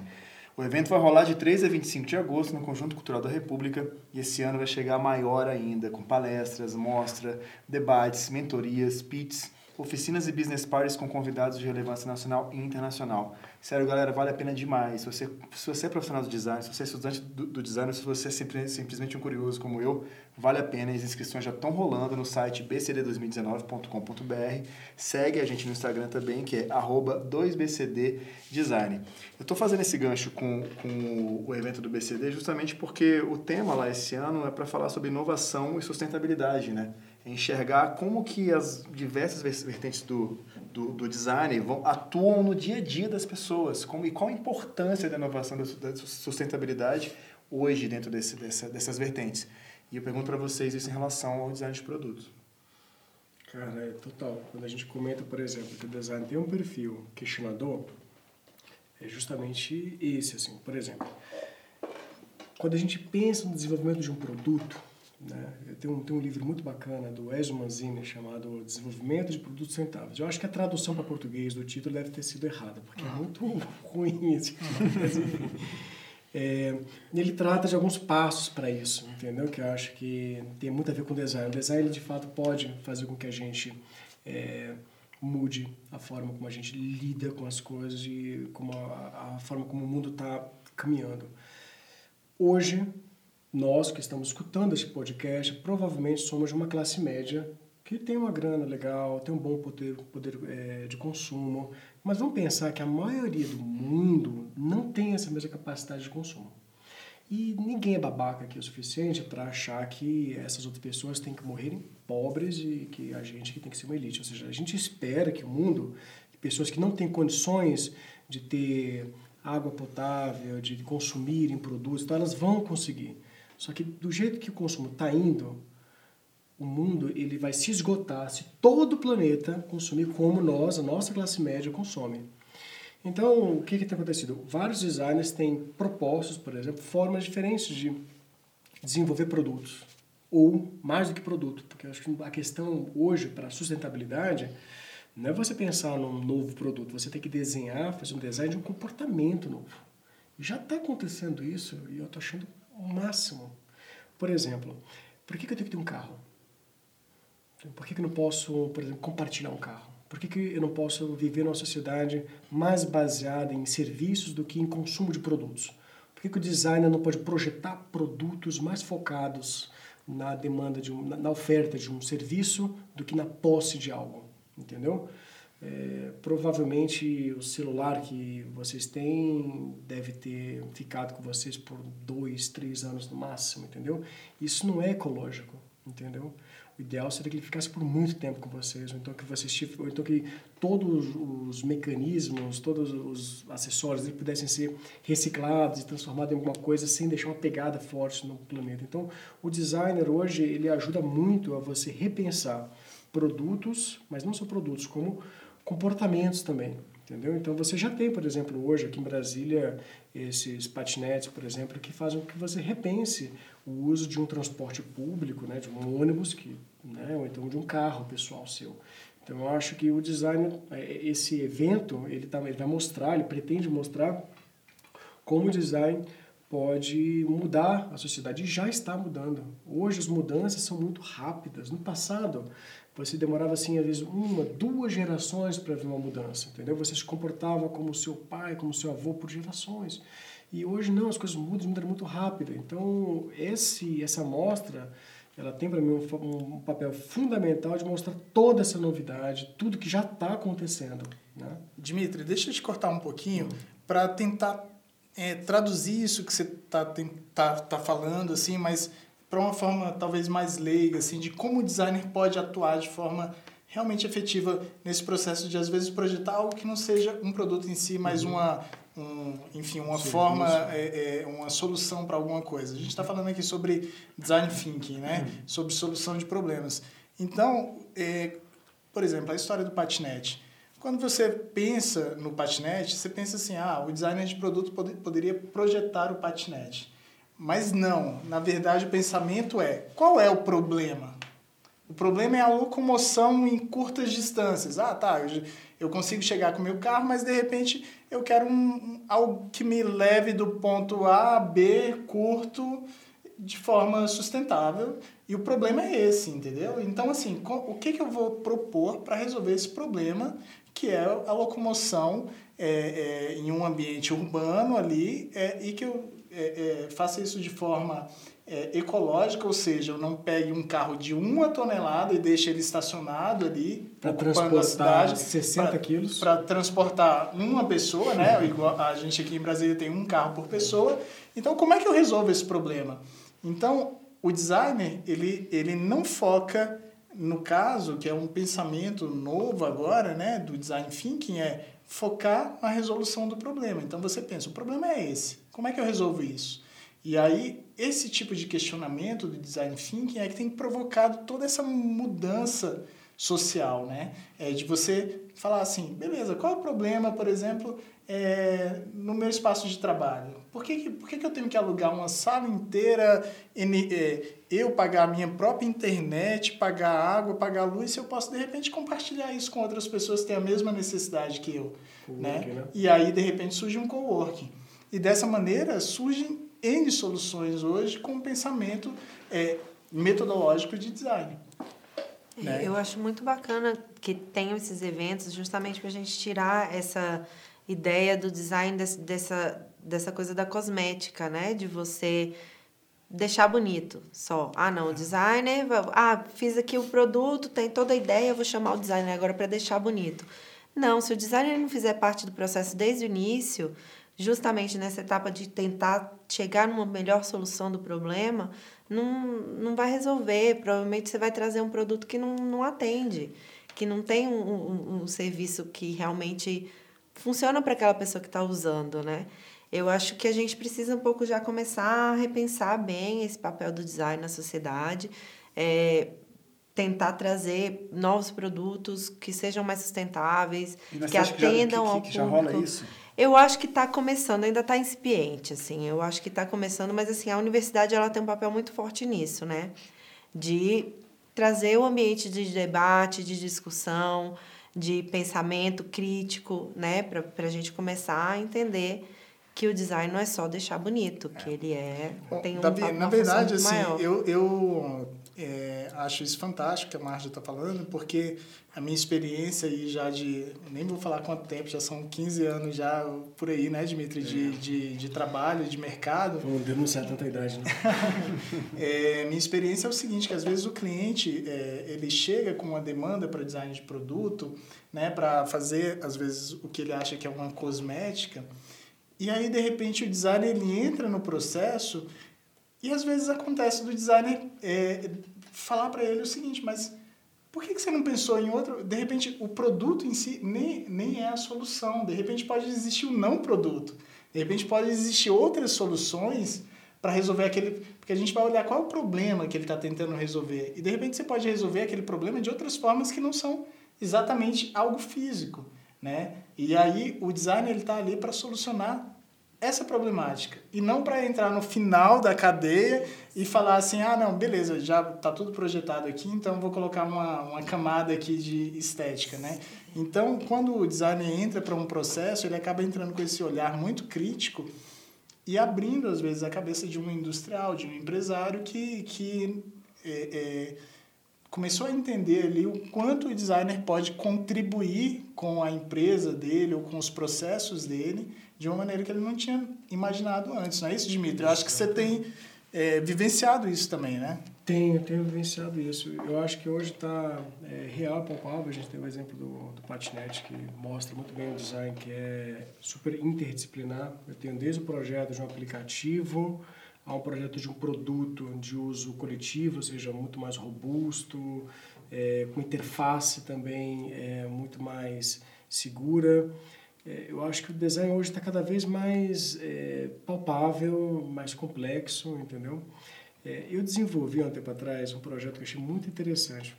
O evento vai rolar de 3 a 25 de agosto no Conjunto Cultural da República e esse ano vai chegar maior ainda, com palestras, mostra, debates, mentorias, pits, oficinas e business parties com convidados de relevância nacional e internacional. Sério, galera, vale a pena demais. Se você, se você é profissional do design, se você é estudante do, do design, se você é simplesmente um curioso como eu, vale a pena. As inscrições já estão rolando no site bcd2019.com.br. Segue a gente no Instagram também, que é 2bcddesign. Eu estou fazendo esse gancho com, com o evento do BCD justamente porque o tema lá esse ano é para falar sobre inovação e sustentabilidade, né? Enxergar como que as diversas vertentes do, do, do, design vão, atuam no dia a dia das pessoas como, e qual a importância da inovação da sustentabilidade hoje dentro desse, dessa, dessas vertentes. E eu pergunto para vocês isso em relação ao design de produto. Cara, é total. Quando a gente comenta, por exemplo, que o design tem um perfil questionador, é justamente esse, assim. Por exemplo, quando a gente pensa no desenvolvimento de um produto, né, tem um, tem um livro muito bacana do Ezio Manzini chamado Desenvolvimento de Produtos Rentáveis. Eu acho que a tradução para português do título deve ter sido errada, porque é muito (laughs) ruim esse título. É, ele trata de alguns passos para isso, entendeu? Que eu acho que tem muito a ver com o design. O design, de fato, pode fazer com que a gente é, mude a forma como a gente lida com as coisas e como a, a forma como o mundo está caminhando. Hoje, nós que estamos escutando esse podcast, provavelmente somos de uma classe média que tem uma grana legal, tem um bom poder, poder é, de consumo, mas vamos pensar que a maioria do mundo não tem essa mesma capacidade de consumo. E ninguém é babaca aqui o suficiente para achar que essas outras pessoas têm que morrerem pobres e que a gente que tem que ser uma elite. Ou seja, a gente espera que o mundo, pessoas que não têm condições de ter água potável, de consumirem produtos, então elas vão conseguir. Só que do jeito que o consumo está indo, o mundo ele vai se esgotar se todo o planeta consumir como nós, a nossa classe média, consome. Então, o que, que tem acontecido? Vários designers têm propostos, por exemplo, formas diferentes de desenvolver produtos. Ou mais do que produto, porque eu acho que a questão hoje para sustentabilidade não é você pensar num novo produto, você tem que desenhar, fazer um design de um comportamento novo. Já está acontecendo isso e eu estou achando o máximo. Por exemplo, por que, que eu tenho que ter um carro? Por que, que eu não posso, por exemplo, compartilhar um carro? Por que, que eu não posso viver numa sociedade mais baseada em serviços do que em consumo de produtos? Por que, que o designer não pode projetar produtos mais focados na demanda de um, na oferta de um serviço do que na posse de algo? Entendeu? É, provavelmente o celular que vocês têm deve ter ficado com vocês por dois, três anos no máximo, entendeu? Isso não é ecológico, entendeu? O ideal seria que ele ficasse por muito tempo com vocês, ou então que vocês ou então que todos os mecanismos, todos os acessórios dele pudessem ser reciclados e transformados em alguma coisa sem deixar uma pegada forte no planeta. Então, o designer hoje ele ajuda muito a você repensar produtos, mas não só produtos, como comportamentos também. Entendeu? Então você já tem, por exemplo, hoje aqui em Brasília, esses patinetes, por exemplo, que fazem com que você repense o uso de um transporte público, né, de um ônibus, que, né, ou então de um carro pessoal seu. Então eu acho que o design, é, esse evento, ele, tá, ele vai mostrar, ele pretende mostrar como o design pode mudar a sociedade e já está mudando. Hoje as mudanças são muito rápidas. No passado, você demorava assim às vezes uma, duas gerações para ver uma mudança, entendeu? Você se comportava como seu pai, como seu avô por gerações. E hoje não, as coisas mudam, mudam muito rápido. Então, esse essa mostra, ela tem para mim um, um, papel fundamental de mostrar toda essa novidade, tudo que já está acontecendo. Né? Dimitri, deixa eu te cortar um pouquinho para tentar é, traduzir isso que você está tá, tá falando, assim, mas para uma forma talvez mais leiga, assim, de como o designer pode atuar de forma realmente efetiva nesse processo de às vezes projetar algo que não seja um produto em si, mas uhum. uma um, enfim, uma Serviço. forma, é, é, uma solução para alguma coisa. A gente está falando aqui sobre design thinking, né? Uhum. Sobre solução de problemas. Então, é, por exemplo, a história do patinete. Quando você pensa no patinete, você pensa assim, ah, o designer de produto pod poderia projetar o patinete. Mas não, na verdade o pensamento é, qual é o problema? O problema é a locomoção em curtas distâncias. Ah, tá, eu, eu consigo chegar com o meu carro, mas de repente eu quero um, algo que me leve do ponto A a B curto de forma sustentável. E o problema é esse, entendeu? Então, assim, o que, que eu vou propor para resolver esse problema, que é a locomoção é, é, em um ambiente urbano ali, é, e que eu é, é, faça isso de forma é, ecológica, ou seja, eu não pegue um carro de uma tonelada e deixe ele estacionado ali, para transportar cidade, 60 pra, quilos. Para transportar uma pessoa, né? (laughs) Igual a gente aqui em Brasília tem um carro por pessoa. Então, como é que eu resolvo esse problema? Então, o designer, ele, ele não foca no caso, que é um pensamento novo agora, né, do design thinking, é focar na resolução do problema. Então você pensa, o problema é esse. Como é que eu resolvo isso? E aí, esse tipo de questionamento do design thinking é que tem provocado toda essa mudança social, né? É de você falar assim, beleza, qual é o problema, por exemplo, é, no meu espaço de trabalho? Por que, por que, que eu tenho que alugar uma sala inteira, é, eu pagar a minha própria internet, pagar água, pagar luz, se eu posso, de repente, compartilhar isso com outras pessoas que têm a mesma necessidade que eu? Né? né? E aí, de repente, surge um coworking. E dessa maneira, surgem N soluções hoje com um pensamento é, metodológico de design. Né? Eu acho muito bacana que tenham esses eventos justamente para a gente tirar essa ideia do design desse, dessa, dessa coisa da cosmética, né? De você deixar bonito só. Ah, não, o designer... Ah, fiz aqui o produto, tem toda a ideia, vou chamar o designer agora para deixar bonito. Não, se o designer não fizer parte do processo desde o início, justamente nessa etapa de tentar chegar numa melhor solução do problema, não, não vai resolver. Provavelmente você vai trazer um produto que não, não atende, que não tem um, um, um serviço que realmente funciona para aquela pessoa que está usando, né? Eu acho que a gente precisa um pouco já começar a repensar bem esse papel do design na sociedade, é, tentar trazer novos produtos que sejam mais sustentáveis, que atendam que, ao que, que já rola isso? Eu acho que está começando, ainda está incipiente, assim. Eu acho que está começando, mas assim a universidade ela tem um papel muito forte nisso, né? De trazer o ambiente de debate, de discussão, de pensamento crítico, né? Para a gente começar a entender que o design não é só deixar bonito, que ele é tem um Davi, na verdade assim, maior. eu eu é, acho isso fantástico que a Marja está falando, porque a minha experiência aí já de, nem vou falar quanto tempo, já são 15 anos já por aí, né, Dimitri, é. de, de, de trabalho, de mercado. Não denunciar tanta idade, né? (laughs) é, minha experiência é o seguinte, que às vezes o cliente, é, ele chega com uma demanda para design de produto, né, para fazer, às vezes, o que ele acha que é uma cosmética, e aí, de repente, o designer ele entra no processo e às vezes acontece do designer é, falar para ele o seguinte, mas por que, que você não pensou em outro? De repente, o produto em si nem, nem é a solução. De repente, pode existir o um não produto. De repente, pode existir outras soluções para resolver aquele. Porque a gente vai olhar qual é o problema que ele está tentando resolver. E de repente, você pode resolver aquele problema de outras formas que não são exatamente algo físico. Né? E aí, o design está ali para solucionar essa problemática. E não para entrar no final da cadeia e falar assim ah não beleza já está tudo projetado aqui então vou colocar uma, uma camada aqui de estética né? Então quando o designer entra para um processo ele acaba entrando com esse olhar muito crítico e abrindo às vezes a cabeça de um industrial de um empresário que que é, é, começou a entender ali o quanto o designer pode contribuir com a empresa dele ou com os processos dele de uma maneira que ele não tinha imaginado antes. Não é isso, Dimitri? Eu acho que você tem é, vivenciado isso também, né? Tenho, tenho vivenciado isso. Eu acho que hoje está é, real, palpável. A gente tem o exemplo do, do Patinete, que mostra muito bem o design, que é super interdisciplinar. Eu tenho desde o projeto de um aplicativo a um projeto de um produto de uso coletivo, ou seja, muito mais robusto, é, com interface também é, muito mais segura. É, eu acho que o design hoje está cada vez mais é, palpável, mais complexo, entendeu? É, eu desenvolvi um tempo atrás um projeto que eu achei muito interessante,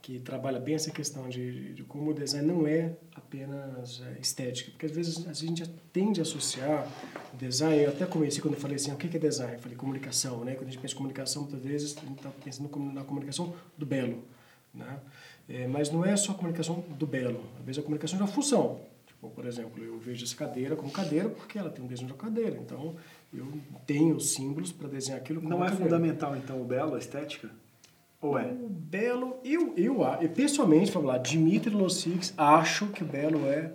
que trabalha bem essa questão de, de como o design não é apenas é, estética, porque às vezes a gente tende a associar o design, eu até comecei quando eu falei assim, o que é design? Eu falei comunicação, né? Quando a gente pensa em comunicação, muitas vezes a gente está pensando na comunicação do belo, né? É, mas não é só a comunicação do belo, às vezes a comunicação é uma função, ou, por exemplo, eu vejo essa cadeira como cadeira porque ela tem um desenho de cadeira. Então, eu tenho símbolos para desenhar aquilo como Não é fundamental, então, o belo, a estética? Ou é? O belo, eu, eu, eu pessoalmente, vamos lá, Dimitri Lossix, acho que o belo é,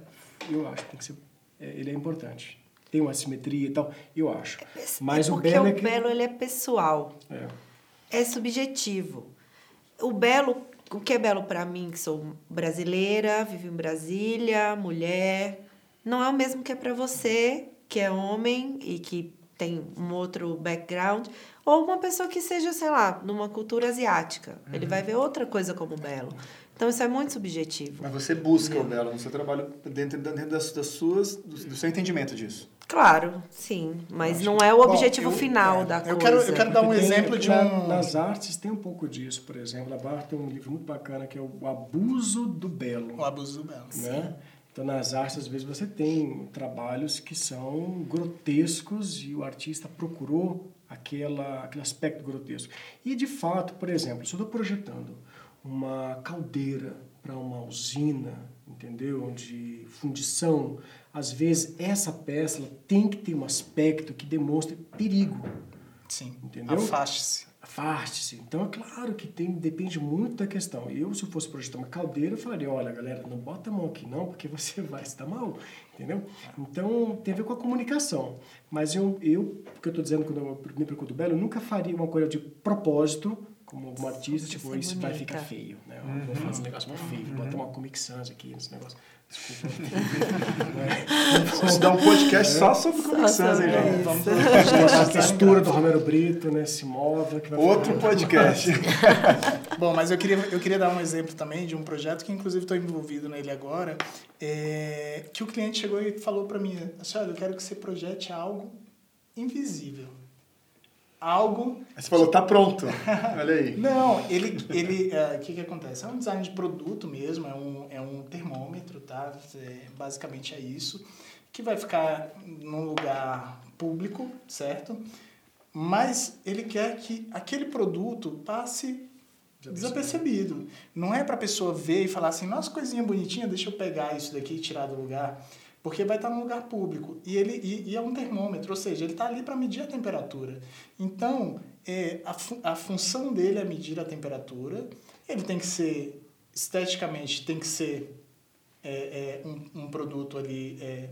eu acho que tem que ser, é, ele é importante. Tem uma simetria e tal, eu acho. É, Mas é o belo o é que... belo ele é pessoal. É. É subjetivo. O belo o que é belo para mim, que sou brasileira, vivo em Brasília, mulher, não é o mesmo que é para você, que é homem e que tem um outro background, ou uma pessoa que seja, sei lá, numa cultura asiática. Uhum. Ele vai ver outra coisa como belo. Então isso é muito subjetivo. Mas você busca o belo no seu trabalho dentro, dentro das, das suas, do, do seu entendimento disso. Claro, sim, mas não é o Bom, objetivo eu- final é, da eu coisa. quero- eu quero dar um tem- exemplo de um- Nas artes tem um pouco disso, por exemplo. A Barra tem um livro muito bacana que é o Abuso do Belo. O abuso do belo. né? Então, nas artes, às vezes, você tem trabalhos que são grotescos e o artista procurou aquela, aquele aspecto grotesco. E, de fato, por exemplo, se eu estou projetando uma caldeira para uma usina, entendeu? De fundição, às vezes essa peça tem que ter um aspecto que demonstre perigo. Sim. Entendeu? Afaste-se. Afaste-se. Então, é claro que tem, depende muito da questão. Eu, se eu fosse projetar uma caldeira, eu falaria, olha, galera, não bota a mão aqui não, porque você (laughs) vai se dar mal, entendeu? Então, tem a ver com a comunicação. Mas eu, eu porque eu estou dizendo, quando eu me procuro do Belo, eu nunca faria uma coisa de propósito, como um artista, tipo, isso vai bonita. ficar feio, né? Eu Vou fazer um negócio mais feio, vou botar uma Comic Sans aqui nesse negócio. Desculpa. Vamos dar um podcast só sobre Comic Sans, hein, gente? Vamos a textura do Romero Brito, né? Se vai Outro podcast. (laughs) Bom, mas eu queria, eu queria dar um exemplo também de um projeto que, inclusive, estou envolvido nele agora, é, que o cliente chegou e falou para mim, assim, olha, eu quero que você projete algo invisível. Algo você falou, tá pronto. Olha aí. (laughs) Não, ele, ele, é, o que que acontece? É um design de produto mesmo, é um, é um termômetro, tá? É, basicamente é isso, que vai ficar num lugar público, certo? Mas ele quer que aquele produto passe desapercebido. Não é para a pessoa ver e falar assim, nossa, coisinha bonitinha, deixa eu pegar isso daqui e tirar do lugar. Porque vai estar num lugar público. E, ele, e, e é um termômetro, ou seja, ele está ali para medir a temperatura. Então, é, a, fu- a função dele é medir a temperatura. Ele tem que ser, esteticamente, tem que ser é, é, um, um produto ali, é,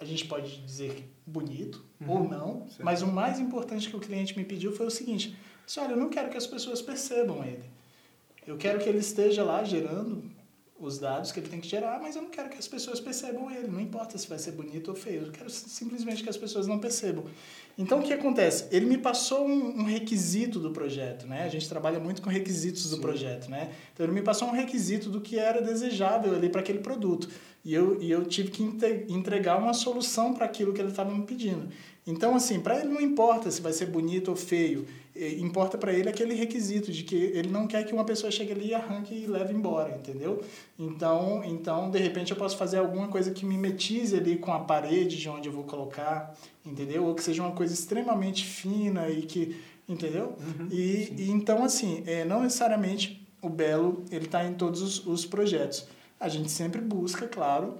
a gente pode dizer bonito ou não, certo. mas o mais importante que o cliente me pediu foi o seguinte: olha, eu não quero que as pessoas percebam ele. Eu quero que ele esteja lá gerando os dados que ele tem que gerar, mas eu não quero que as pessoas percebam ele. Não importa se vai ser bonito ou feio. Eu quero simplesmente que as pessoas não percebam. Então, o que acontece? Ele me passou um, um requisito do projeto, né? A gente trabalha muito com requisitos do projeto, né? Então, ele me passou um requisito do que era desejável ali para aquele produto. E eu, e eu tive que entregar uma solução para aquilo que ele estava me pedindo. Então, assim, para ele não importa se vai ser bonito ou feio, importa para ele aquele requisito de que ele não quer que uma pessoa chegue ali e arranque e leve embora, entendeu? Então, então, de repente eu posso fazer alguma coisa que mimetize ali com a parede de onde eu vou colocar, entendeu? Ou que seja uma coisa extremamente fina e que, entendeu? e, e então, assim, é, não necessariamente o belo ele está em todos os, os projetos. A gente sempre busca, claro,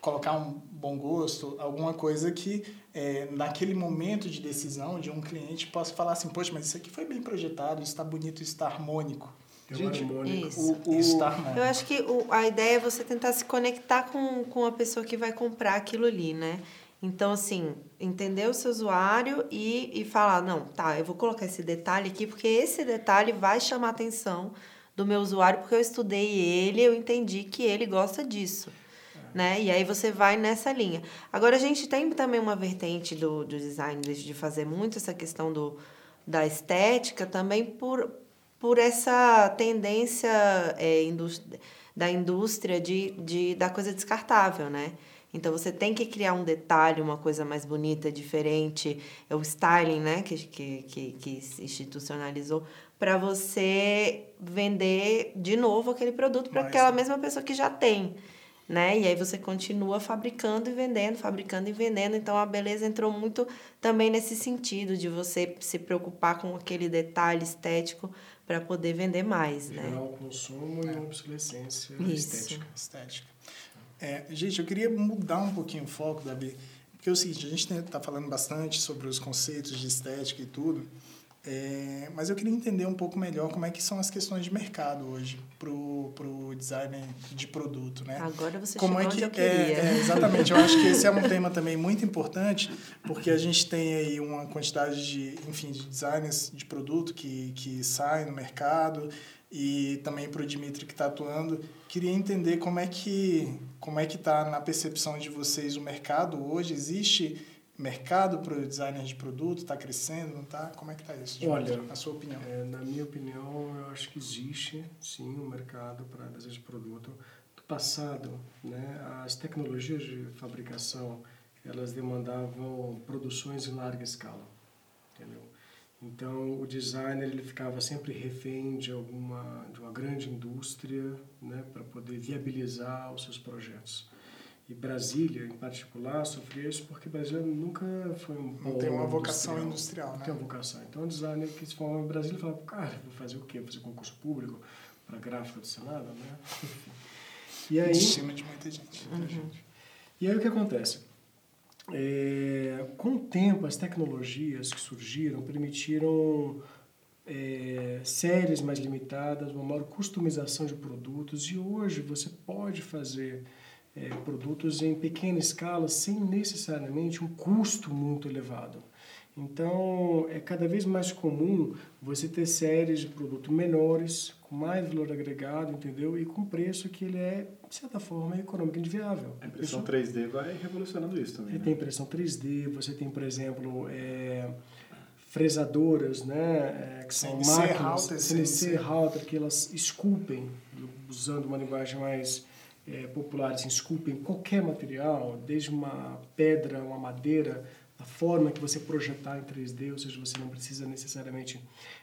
colocar um bom gosto, alguma coisa que é, naquele momento de decisão de um cliente possa falar assim, poxa, mas isso aqui foi bem projetado, isso está bonito, isso está harmônico. Gente, harmônico. Isso. O, o- Isso harmônico. Eu acho que o, a ideia é você tentar se conectar com, com a pessoa que vai comprar aquilo ali, né? Então, assim, entender o seu usuário e, e falar, não, tá, eu vou colocar esse detalhe aqui, porque esse detalhe vai chamar a atenção do meu usuário, porque eu estudei ele, eu entendi que ele gosta disso. Né? E aí você vai nessa linha. Agora, a gente tem também uma vertente do, do design de fazer muito essa questão do, da estética também por, por essa tendência é, indus- da indústria de, de, da coisa descartável, né? Então, você tem que criar um detalhe, uma coisa mais bonita, diferente, é o styling, né? Que, que, que, que se institucionalizou, para você vender de novo aquele produto para aquela né? mesma pessoa que já tem né? E aí você continua fabricando e vendendo, fabricando e vendendo. Então a beleza entrou muito também nesse sentido de você se preocupar com aquele detalhe estético para poder vender mais, né? Gerar o consumo e a obsolescência Isso. estética. estética. É, gente, eu queria mudar um pouquinho o foco, Davi, porque é o seguinte, a gente está falando bastante sobre os conceitos de estética e tudo, é, mas eu queria entender um pouco melhor como é que são as questões de mercado hoje para o design de produto, né? Agora você Como é que eu é, é, exatamente? Eu acho que esse é um tema também muito importante, porque a gente tem aí uma quantidade de, enfim, de designers de produto que que saem no mercado e também para o Dimitri que está atuando. Queria entender como é que como é que está na percepção de vocês o mercado hoje. Existe mercado para o designer de produto? Está crescendo, não está? Como é que está isso? Olha, na sua opinião. É, na minha opinião, eu acho que existe sim um mercado para design de produto. Do passado, né, as tecnologias de fabricação elas demandavam produções em larga escala, entendeu? Então o designer ele ficava sempre refém de alguma de uma grande indústria, né, para poder viabilizar os seus projetos. E Brasília, em particular, sofria isso porque Brasília nunca foi um Não tem uma vocação industrial, não né? tem uma vocação. Então, o designer que se forma em Brasília fala, cara, vou fazer o quê? Vou fazer concurso público para gráfica do Senado, né? (laughs) E aí... Destino de muita gente. Muita uhum. gente. E aí o que acontece? É, com o tempo, as tecnologias que surgiram permitiram é, séries mais limitadas, uma maior customização de produtos e hoje você pode fazer é, produtos em pequena escala sem necessariamente um custo muito elevado. Então, é cada vez mais comum você ter séries de produtos menores, com mais valor agregado, entendeu? E com preço que ele é, de certa forma, economicamente viável. A impressão 3D vai revolucionando isso também. Você né? tem impressão 3D, você tem, por exemplo, é, fresadoras, né? É, que são CNC máquinas, router, CNC, CNC. router, que elas esculpem, usando uma linguagem mais é, popular, assim, esculpem qualquer material, desde uma pedra, uma madeira, a forma que você projetar em 3D, ou seja, você não precisa necessariamente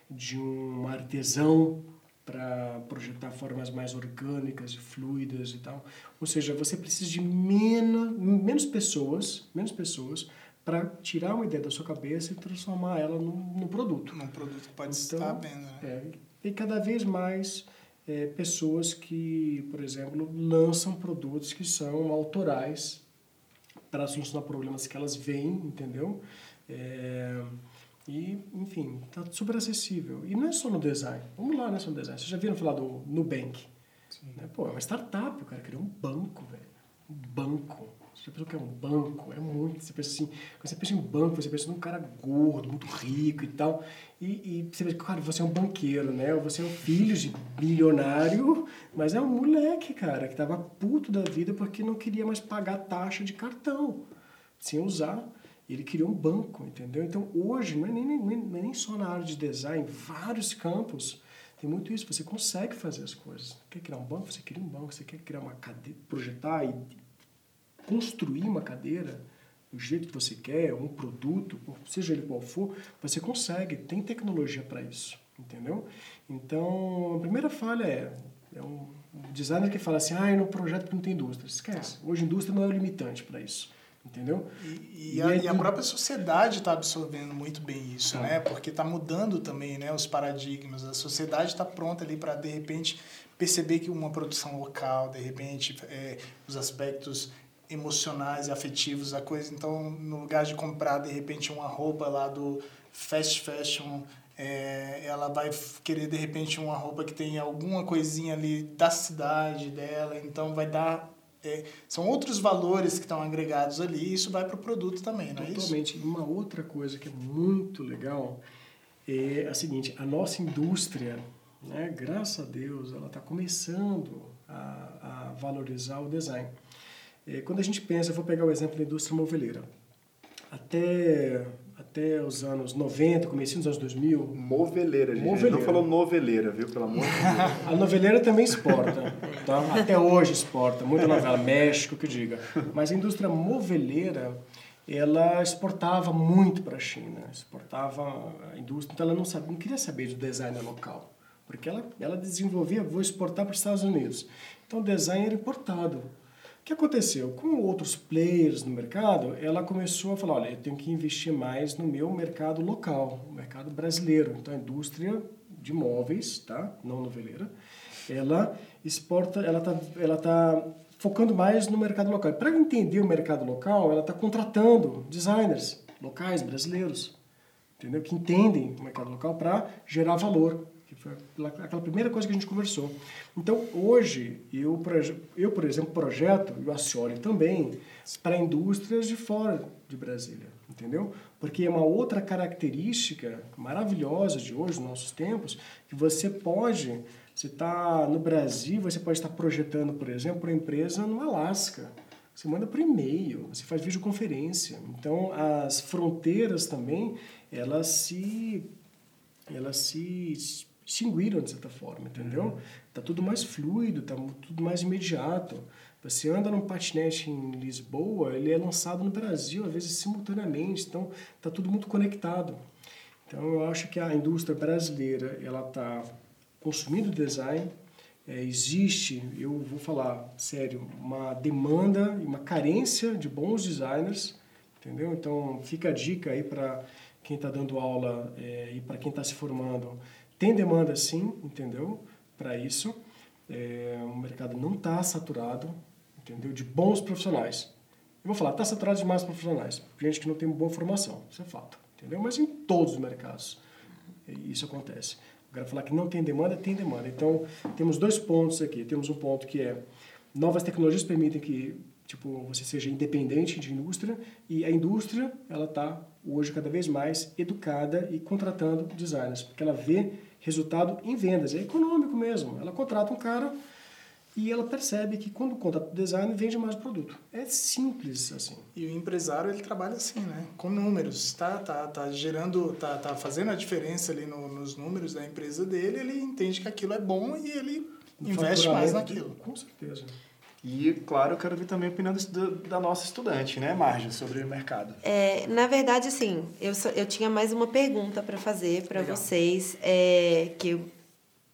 de um artesão para projetar formas mais orgânicas e fluidas e tal. Ou seja, você precisa de menos, menos pessoas, menos pessoas para tirar uma ideia da sua cabeça e transformar ela num, num produto. Num produto que pode então, estar vendo. Né? É, e cada vez mais é, pessoas que, por exemplo, lançam produtos que são autorais para solucionar problemas que elas veem, entendeu? É, e, enfim, tá super acessível. E não é só no design. Vamos lá, não é só no design. Vocês já viram falar do Nubank? Sim. Né? Pô, é uma startup, o cara criou um banco, velho. Um banco. Você pensou que é um banco? É muito. Você pensa assim, quando você pensa em banco, você pensa num cara gordo, muito rico e tal. E, e você pensa, cara, você é um banqueiro, né? Você é um filho de bilionário, mas é um moleque, cara, que tava puto da vida porque não queria mais pagar taxa de cartão sem usar. Ele criou um banco, entendeu? Então hoje não é nem, nem, não é nem só na área de design, vários campos tem muito isso. Você consegue fazer as coisas. Quer criar um banco? Você cria um banco. Você quer criar uma cadeira, projetar e construir uma cadeira do jeito que você quer, um produto, seja ele qual for, você consegue, tem tecnologia para isso, entendeu? Então, a primeira falha é, é um designer que fala assim, ah, não projeto porque não tem indústria. Esquece, hoje a indústria não é o limitante para isso. Entendeu? E, e, e, a, e, a, própria sociedade está absorvendo muito bem isso, tá. né? Porque está mudando também né, os paradigmas. A sociedade está pronta ali para, de repente, perceber que uma produção local, de repente, é, os aspectos emocionais e afetivos a coisa. Então, no lugar de comprar, de repente, uma roupa lá do fast fashion, é, ela vai querer, de repente, uma roupa que tem alguma coisinha ali da cidade dela. Então, vai dar... É, são outros valores que estão agregados ali e isso vai para o produto também, não é isso? Totalmente. Uma outra coisa que é muito legal é a seguinte, a nossa indústria, né, graças a Deus, ela está começando a, a valorizar o design. É, quando a gente pensa, vou pegar o exemplo da indústria moveleira. Até, até os anos 90, comecinho dos anos 2000... Moveleira, gente. Moveleira. Não falou noveleira, viu? Pelo amor de Deus. (laughs) A noveleira também exporta. Tá? Até hoje exporta. Muita novela. México, que diga. Mas a indústria moveleira ela exportava muito para a China, exportava a indústria, então ela não sabia, não queria saber do design local, porque ela, ela desenvolvia, vou exportar para os Estados Unidos. Então o design era importado. Que aconteceu? Com outros players no mercado, ela começou a falar, olha, eu tenho que investir mais no meu mercado local, o mercado brasileiro. Então, a indústria de móveis, tá? não noveleira, ela exporta, ela está ela tá focando mais no mercado local. Para entender o mercado local, ela está contratando designers locais, brasileiros, entendeu? que entendem o mercado local para gerar valor foi aquela primeira coisa que a gente conversou. Então, hoje, eu, eu por exemplo, projeto, e o Acioli também, para indústrias de fora de Brasília, entendeu? Porque é uma outra característica maravilhosa de hoje, nos nossos tempos, que você pode, você está no Brasil, você pode estar projetando, por exemplo, uma empresa no Alasca, você manda por e-mail, você faz videoconferência. Então, as fronteiras também, elas se, elas se extinguiram de certa forma, entendeu? Uhum. Tá tudo mais fluido, tá tudo mais imediato. Você anda num patinete em Lisboa, ele é lançado no Brasil, às vezes simultaneamente, então tá tudo muito conectado. Então eu acho que a indústria brasileira, ela está consumindo design, é, existe, eu vou falar sério, uma demanda e uma carência de bons designers, entendeu? Então fica a dica aí para quem está dando aula é, e para quem está se formando, tem demanda sim, entendeu? Para isso, é, o mercado não está saturado, entendeu? De bons profissionais. Eu vou falar, está saturado de mais profissionais, gente que não tem boa formação, isso é fato, entendeu? Mas em todos os mercados isso acontece. Agora, falar que não tem demanda, tem demanda. Então, temos dois pontos aqui. Temos um ponto que é novas tecnologias permitem que tipo você seja independente de indústria e a indústria ela está hoje cada vez mais educada e contratando designers porque ela vê resultado em vendas é econômico mesmo ela contrata um cara e ela percebe que quando contrata o design vende mais produto. É simples assim. E o empresário ele trabalha assim, né? Com números, tá, tá, tá gerando, tá, tá fazendo a diferença ali no, nos números da empresa dele. Ele entende que aquilo é bom e ele no investe mais naquilo. Com certeza. E, claro, eu quero ver também a opinião do, da nossa estudante, né, Marja, sobre o mercado. É, na verdade, assim, eu, só, eu tinha mais uma pergunta para fazer para vocês, é, que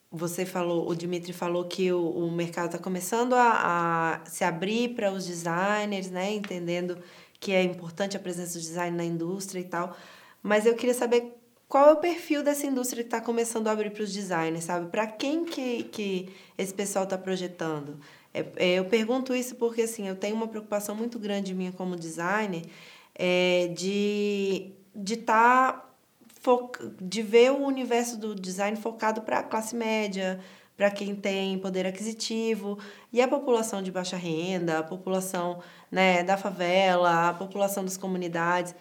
você falou, o Dimitri falou que o, o mercado está começando a, a se abrir para os designers, né? Entendendo que é importante a presença do design na indústria e tal. Mas eu queria saber qual é o perfil dessa indústria que está começando a abrir para os designers, sabe? Para quem que, que esse pessoal está projetando? É, é, eu pergunto isso porque, assim, eu tenho uma preocupação muito grande minha como designer é, de de tá de ver o universo do design focado para a classe média, para quem tem poder aquisitivo, e a população de baixa renda, a população né, da favela, a população das comunidades.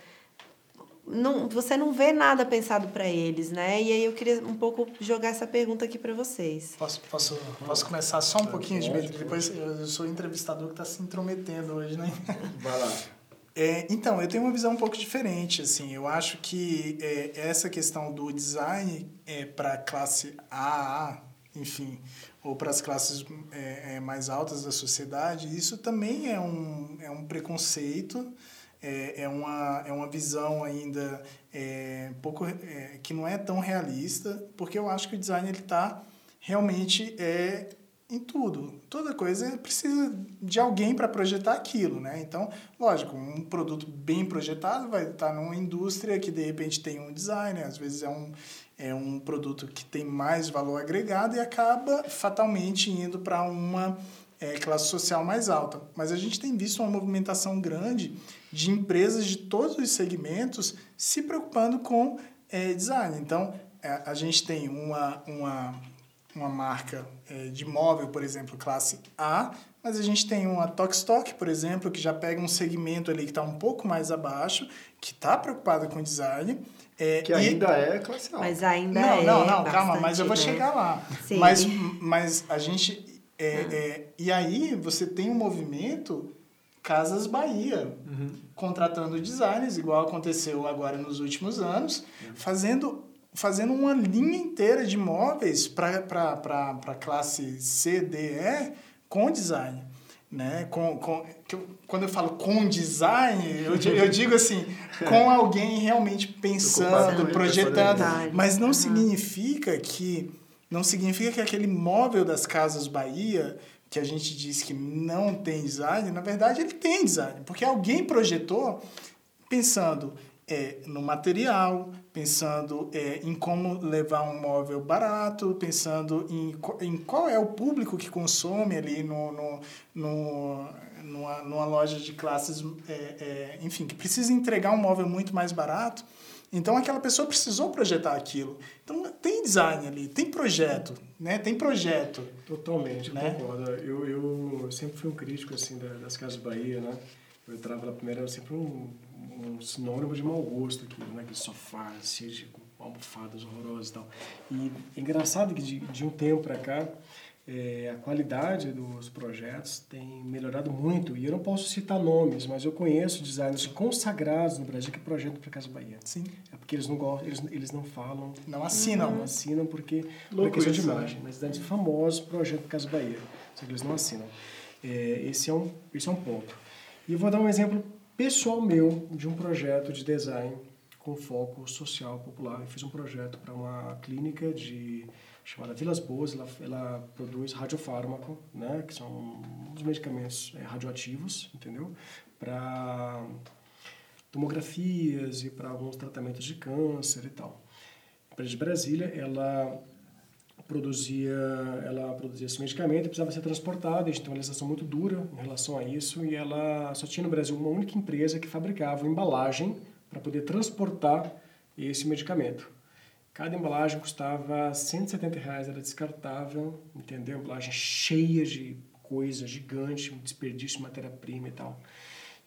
Não, você não vê nada pensado para eles, né? E aí eu queria um pouco jogar essa pergunta aqui para vocês. Posso, posso, posso começar só um pouquinho, de Depois eu sou o entrevistador que está se intrometendo hoje, né? (laughs) Vai lá. É, então, eu tenho uma visão um pouco diferente. Assim, eu acho que é, essa questão do design é, para a classe AA, enfim, ou para as classes é, é, mais altas da sociedade, isso também é um, é um preconceito, é, é, uma, é uma visão ainda é, pouco, é, que não é tão realista, porque eu acho que o design está realmente é, em tudo. Toda coisa precisa de alguém para projetar aquilo, né? Então, lógico, um produto bem projetado vai estar numa indústria que de repente tem um design, às vezes é um, é um produto que tem mais valor agregado e acaba fatalmente indo para uma é, classe social mais alta. Mas a gente tem visto uma movimentação grande de empresas de todos os segmentos se preocupando com é, design. Então, é, a gente tem uma, uma uma marca é, de móvel, por exemplo, classe A, mas a gente tem uma Tokstok, por exemplo, que já pega um segmento ali que está um pouco mais abaixo, que está preocupada com design. É, que ainda e... é classe A. Mas ainda não, é. Não, não, calma, mas eu vou né? chegar lá. Sim. Mas, mas a gente. É, ah. é, e aí você tem um movimento Casas Bahia, uhum. contratando designers, igual aconteceu agora nos últimos anos, uhum. fazendo fazendo uma linha inteira de móveis para a classe C, D, E com design. Né? Com, com, quando eu falo com design, eu, eu digo assim, (laughs) com alguém realmente pensando, projetando, mas não uhum. significa que não significa que aquele móvel das Casas Bahia que a gente diz que não tem design, na verdade ele tem design, porque alguém projetou pensando é, no material, pensando é, em como levar um móvel barato, pensando em, em qual é o público que consome ali no, no, no numa, numa loja de classes, é, é, enfim, que precisa entregar um móvel muito mais barato. Então aquela pessoa precisou projetar aquilo. Então tem design ali, tem projeto, né? Tem projeto. Totalmente, né? concordo. Eu, eu sempre fui um crítico assim das Casas Bahia, né? Eu entrava na primeira, era sempre um um sinônimo de mau gosto aqui, né? Aquele sofá de almofadas horrorosas e tal. E é engraçado que de, de um tempo para cá, é, a qualidade dos projetos tem melhorado muito. E eu não posso citar nomes, mas eu conheço designers consagrados no Brasil que projetam para Casa Bahia. Sim. É porque eles não gostam, eles, eles não falam. Não assinam. Não assinam porque por Louco questão de isso, né? imagem. Mas designers famosos projetam para Casa Bahia. Só que eles não assinam. É, esse, é um, esse é um ponto. E eu vou dar um exemplo pessoal meu de um projeto de design com foco social popular. Eu fiz um projeto para uma clínica de chamada Vilas Boas, ela, ela produz radiofármaco, né, que são os medicamentos é, radioativos, entendeu? Para tomografias e para alguns tratamentos de câncer e tal. A empresa de Brasília, ela produzia, ela produzia esse medicamento e precisava ser transportado, eles tinham uma legislação muito dura em relação a isso e ela só tinha no Brasil uma única empresa que fabricava embalagem para poder transportar esse medicamento. Cada embalagem custava 170 reais, era descartável, entendeu? Embalagem cheia de coisa gigante, desperdício de matéria-prima e tal.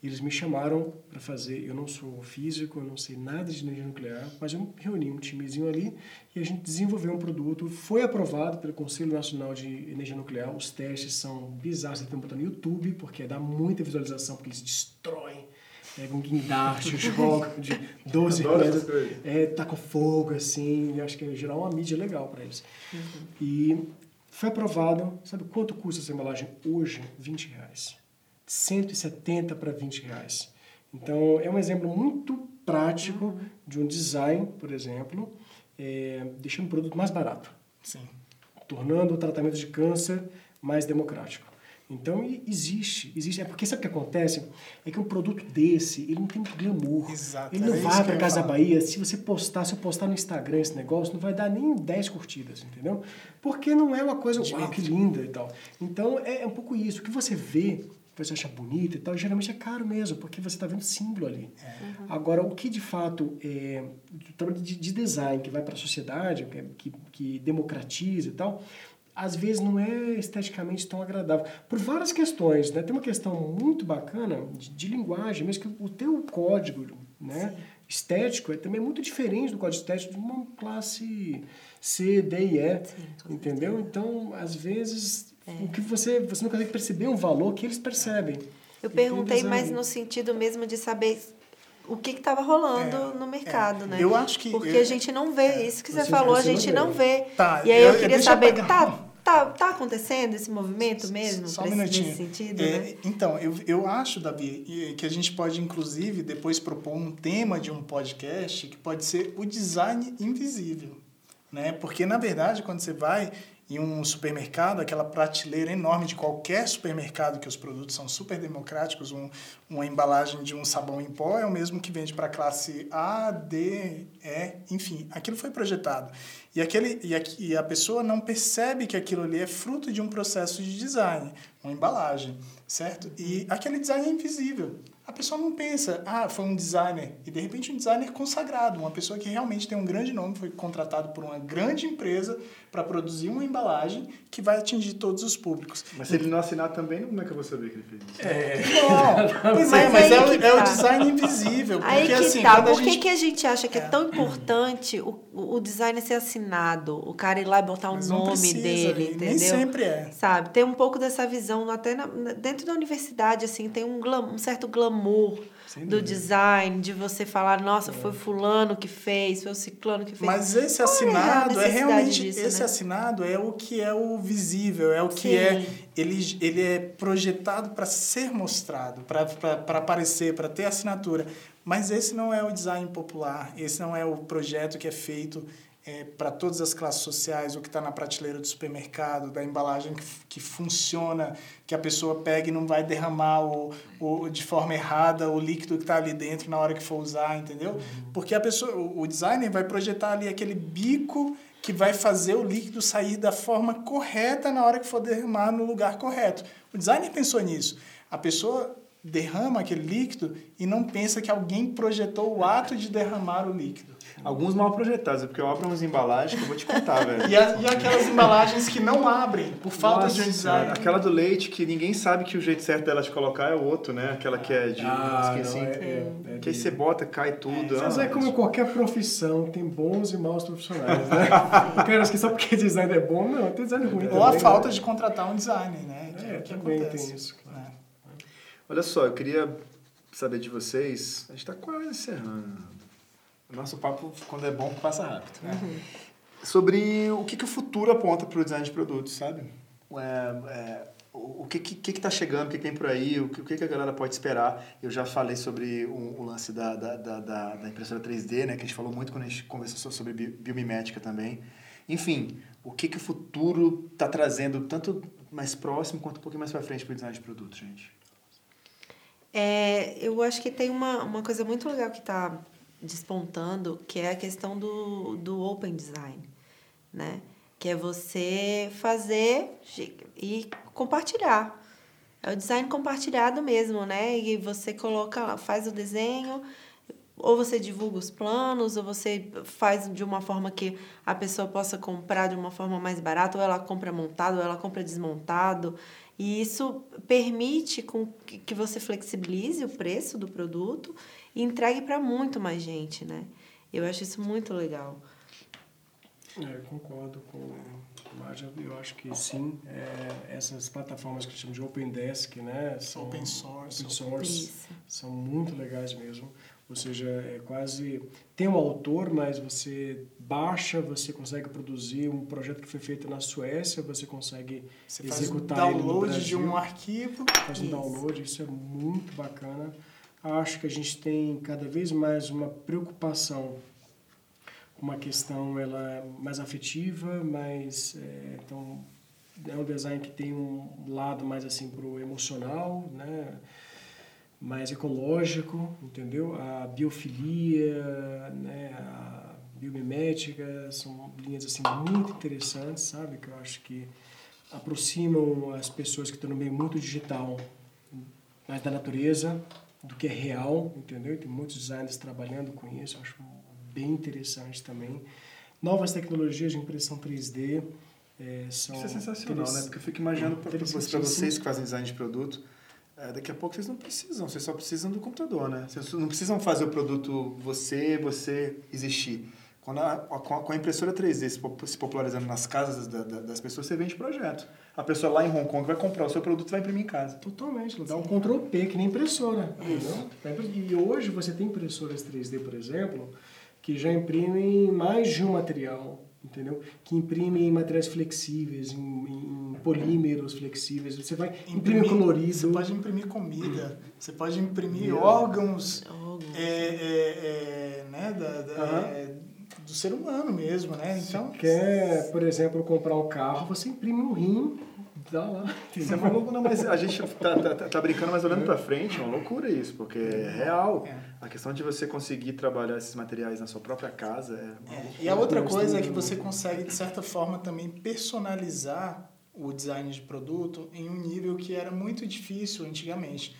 E eles me chamaram para fazer. Eu não sou físico, eu não sei nada de energia nuclear, mas eu reuni um timezinho ali e a gente desenvolveu um produto. Foi aprovado pelo Conselho Nacional de Energia Nuclear. Os testes são bizarros, você tem que botar no YouTube, porque dá muita visualização, porque eles destroem. Pegam um guindaste, jogam de 12 Adoro metros, essas coisas. é, tá com fogo, assim, acho que ia gerar uma mídia legal para eles. E foi aprovado, sabe quanto custa essa embalagem hoje? 20 reais. 170 para 20 reais. Então, é um exemplo muito prático de um design, por exemplo, é, deixando o produto mais barato, Sim. tornando o tratamento de câncer mais democrático. Então, existe, existe. É porque sabe o que acontece? É que um produto desse, ele não tem muito glamour. Exato, Ele não isso vai para Casa falar. Bahia. Se você postar, se eu postar no Instagram esse negócio, não vai dar nem 10 curtidas, entendeu? Porque não é uma coisa, uau, que linda e tal. Então, é, é um pouco isso. O que você vê, você acha bonito e tal, geralmente é caro mesmo, porque você está vendo símbolo ali. Agora, o que de fato é o trabalho de, de design que vai para a sociedade, que, é- que, que democratiza e tal, às vezes não é esteticamente tão agradável. Por várias questões, né? Tem uma questão muito bacana de, de linguagem, mesmo que o teu código, né? Estético é também muito diferente do código estético de uma classe C, D e E, entendeu? Então, às vezes, o que você, você não consegue perceber um valor que eles percebem. Eu perguntei design. mais no sentido mesmo de saber o que estava rolando no mercado, é. né? Eu acho que- Porque eu- a gente não vê, isso que você Você- falou, a você não gente vê. não vê. Tá, e aí eu, eu- queria eu saber, tá, tá, tá acontecendo esse movimento mesmo? Só um minutinho. nesse sentido, É, né? Então, eu, eu acho, Davi, que a gente pode, inclusive, depois propor um tema de um podcast que pode ser o design invisível. Né? Porque, na verdade, quando você vai em um supermercado, aquela prateleira enorme de qualquer supermercado, que os produtos são super democráticos, um, uma embalagem de um sabão em pó é o mesmo que vende para a classe A, D, E, enfim, aquilo foi projetado. E, aquele, e, a, e a pessoa não percebe que aquilo ali é fruto de um processo de design, uma embalagem, certo? E aquele design é invisível. A pessoa não pensa, ah, foi um designer. E de repente um designer consagrado, uma pessoa que realmente tem um grande nome, foi contratado por uma grande empresa para produzir uma embalagem que vai atingir todos os públicos. Mas se ele não assinar também, como é que eu vou saber que ele fez isso? Não, (laughs) pois é, Mas mas é, o, que é o tá. design invisível. Porque Aí que assim, tá. Por que, gente que a gente acha que é, tão importante o, o design ser assinado? O cara ir lá e botar o Mas nome precisa, dele, entendeu? nem sempre é. Sabe? Tem um pouco dessa visão, até na- dentro da universidade, assim, tem um, glam- um certo glamour Sem do design, de você falar, nossa, foi É. fulano que fez, foi o ciclano que fez. Mas esse é assinado é, necessidade realmente disso, esse né? assinado é o que é o visível, é o que Sim. é ele, ele é projetado para ser mostrado, para aparecer, para ter assinatura. Mas esse não é o design popular, esse não é o projeto que é feito para todas as classes sociais, o que está na prateleira do supermercado, da embalagem que, que funciona, que a pessoa pega e não vai derramar o, de forma errada o líquido que está ali dentro na hora que for usar, entendeu? Porque a pessoa, o designer vai projetar ali aquele bico que vai fazer o líquido sair da forma correta na hora que for derramar no lugar correto. O designer pensou nisso. A pessoa derrama aquele líquido e não pensa que alguém projetou o ato de derramar o líquido. Alguns mal projetados, é porque eu abro umas embalagens que eu vou te contar, (laughs) velho. E, a, e aquelas embalagens que não abrem por falta Nossa de um design. Aquela do leite que ninguém sabe que o jeito certo dela de colocar é o outro, né? Aquela que é de. Ah, esqueci. não, é, é, é que aí você bota, cai tudo. Mas ah, é como qualquer profissão, tem bons e maus profissionais, né? (laughs) Cara, acho que só porque design é bom, não, tem design ruim Ou a também, falta né? de contratar um designer, né? Que É, que também acontece. tem isso, claro. né? Olha só, eu queria saber de vocês. A gente tá quase encerrando. Nosso papo, quando é bom, passa rápido. né? Sobre o que, que o futuro aponta para o design de produtos, sabe? É, é, o o que que, que que tá chegando, o que, que vem por aí, o que, o que que a galera pode esperar. Eu já falei sobre o, o lance da, da, da, da- da impressora 3D, né? Que a gente falou muito quando a gente conversou so- sobre bi- biomimética também. Enfim, o que, que o futuro está trazendo, tanto mais próximo quanto um pouquinho mais para frente para o design de produtos, gente? É, eu acho que tem uma, uma coisa muito legal que está despontando, que é a questão do, do open design, né? Que é você fazer e compartilhar. É o design compartilhado mesmo, né? E você coloca, faz o desenho, ou você divulga os planos, ou você faz de uma forma que a pessoa possa comprar de uma forma mais barata, ou ela compra montado, ou ela compra desmontado. E isso permite com que você flexibilize o preço do produto e entregue para muito mais gente, né? Eu acho isso muito legal. É, eu concordo com o Marja, eu acho que sim. É, essas plataformas que a gente chama de Open Desk, né? São Open source. open source Isso. são muito legais mesmo. Ou seja, é quase. Tem um autor, mas você baixa, você consegue produzir um projeto que foi feito na Suécia, você consegue Você faz um executar ele no download de um arquivo. faz um Isso. download, isso é muito bacana. Acho que a gente tem cada vez mais uma preocupação uma questão ela mais afetiva, mais é, então é um design que tem um lado mais assim pro emocional, né? mais ecológico, entendeu? A biofilia, né? a biomimética são linhas assim muito interessantes, sabe? Que eu acho que aproximam as pessoas que estão no meio muito digital mais da natureza do que é real, entendeu? Tem muitos designers trabalhando com isso, acho bem interessante também. Novas tecnologias de impressão 3D eh, são Isso é sensacional, né? Porque eu fico imaginando para vocês que fazem design de produto, é, daqui a pouco vocês não precisam, vocês só precisam do computador, né? Vocês não precisam fazer o produto você, você existir. Quando a, com, a, com a impressora 3D se, pop- se popularizando nas casas da- da- das pessoas, você vende projeto. A pessoa lá em Hong Kong vai comprar o seu produto e vai imprimir em casa. Totalmente, dá um Ctrl P, que nem impressora. entendeu? E hoje você tem impressoras 3D, por exemplo, que já imprimem mais de um material, entendeu? Que imprimem em materiais flexíveis, em, em polímeros flexíveis. Você vai imprimir colorido. Você pode imprimir comida, você pode imprimir órgãos Órgãos. é, é, é, né, da, da- Aham. É, do ser humano mesmo, né? Então, Quer, por exemplo, comprar um carro, você imprime um rim, dá lá. Você falou, não, mas a gente tá, tá, tá- tá brincando, mas olhando pra frente, é uma loucura isso, porque é real. É. A questão de você conseguir trabalhar esses materiais na sua própria casa é É. E a outra coisa é que você consegue, de certa forma, também personalizar o design de produto em um nível que era muito difícil antigamente.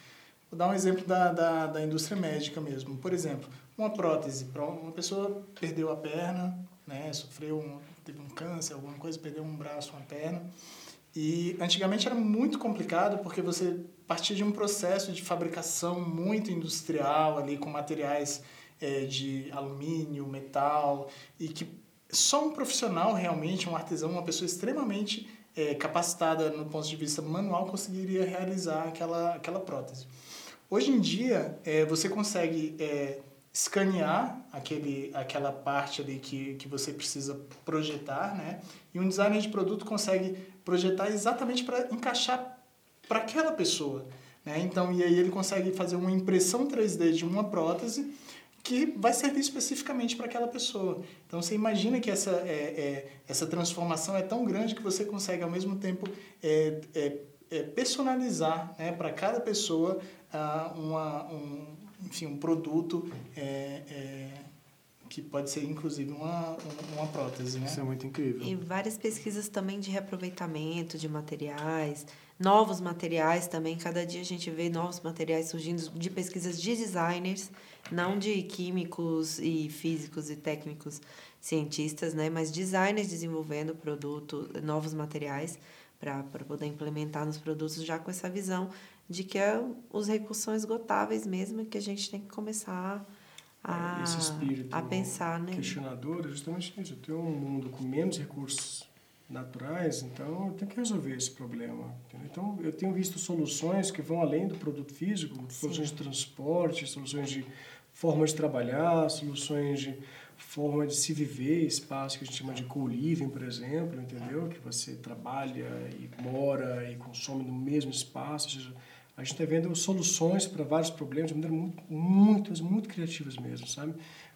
Vou dar um exemplo da, da, da indústria médica mesmo. Por exemplo, uma prótese. Uma pessoa perdeu a perna, né, sofreu um, teve um câncer, alguma coisa, perdeu um braço, uma perna. E antigamente era muito complicado porque você partia de um processo de fabricação muito industrial ali com materiais eh, de alumínio, metal e que só um profissional realmente, um artesão, uma pessoa extremamente eh, capacitada no ponto de vista manual conseguiria realizar aquela, aquela prótese. Hoje em dia, eh, você consegue eh, escanear aquele, aquela parte ali que, que você precisa projetar, né? E um designer de produto consegue projetar exatamente para encaixar para aquela pessoa, né? Então, e aí ele consegue fazer uma impressão 3D de uma prótese que vai servir especificamente para aquela pessoa. Então, você imagina que essa, é, é, essa transformação é tão grande que você consegue, ao mesmo tempo, é, é, é, personalizar né, para cada pessoa ah, uma, um, enfim, um produto é, é, que pode ser, inclusive, uma, uma prótese. Né? Isso é muito incrível. E várias pesquisas também de reaproveitamento de materiais, novos materiais também. Cada dia a gente vê novos materiais surgindo de pesquisas de designers, não de químicos e físicos e técnicos cientistas, né? mas designers desenvolvendo produto, novos materiais para poder implementar nos produtos já com essa visão de que é, os recursos são esgotáveis mesmo que a gente tem que começar a, Esse espírito a pensar, né? questionador é justamente isso. Eu tenho um mundo com menos recursos naturais, então eu tenho que resolver esse problema. Entendeu? Então eu tenho visto soluções que vão além do produto físico, Sim. soluções de transporte, soluções de forma de trabalhar, soluções de forma de se viver, espaço que a gente chama de co-living, por exemplo, entendeu? Que você trabalha e mora e consome no mesmo espaço, ou seja, a gente está vendo soluções para vários problemas de maneira muito, muito, muito criativas mesmo, sabe?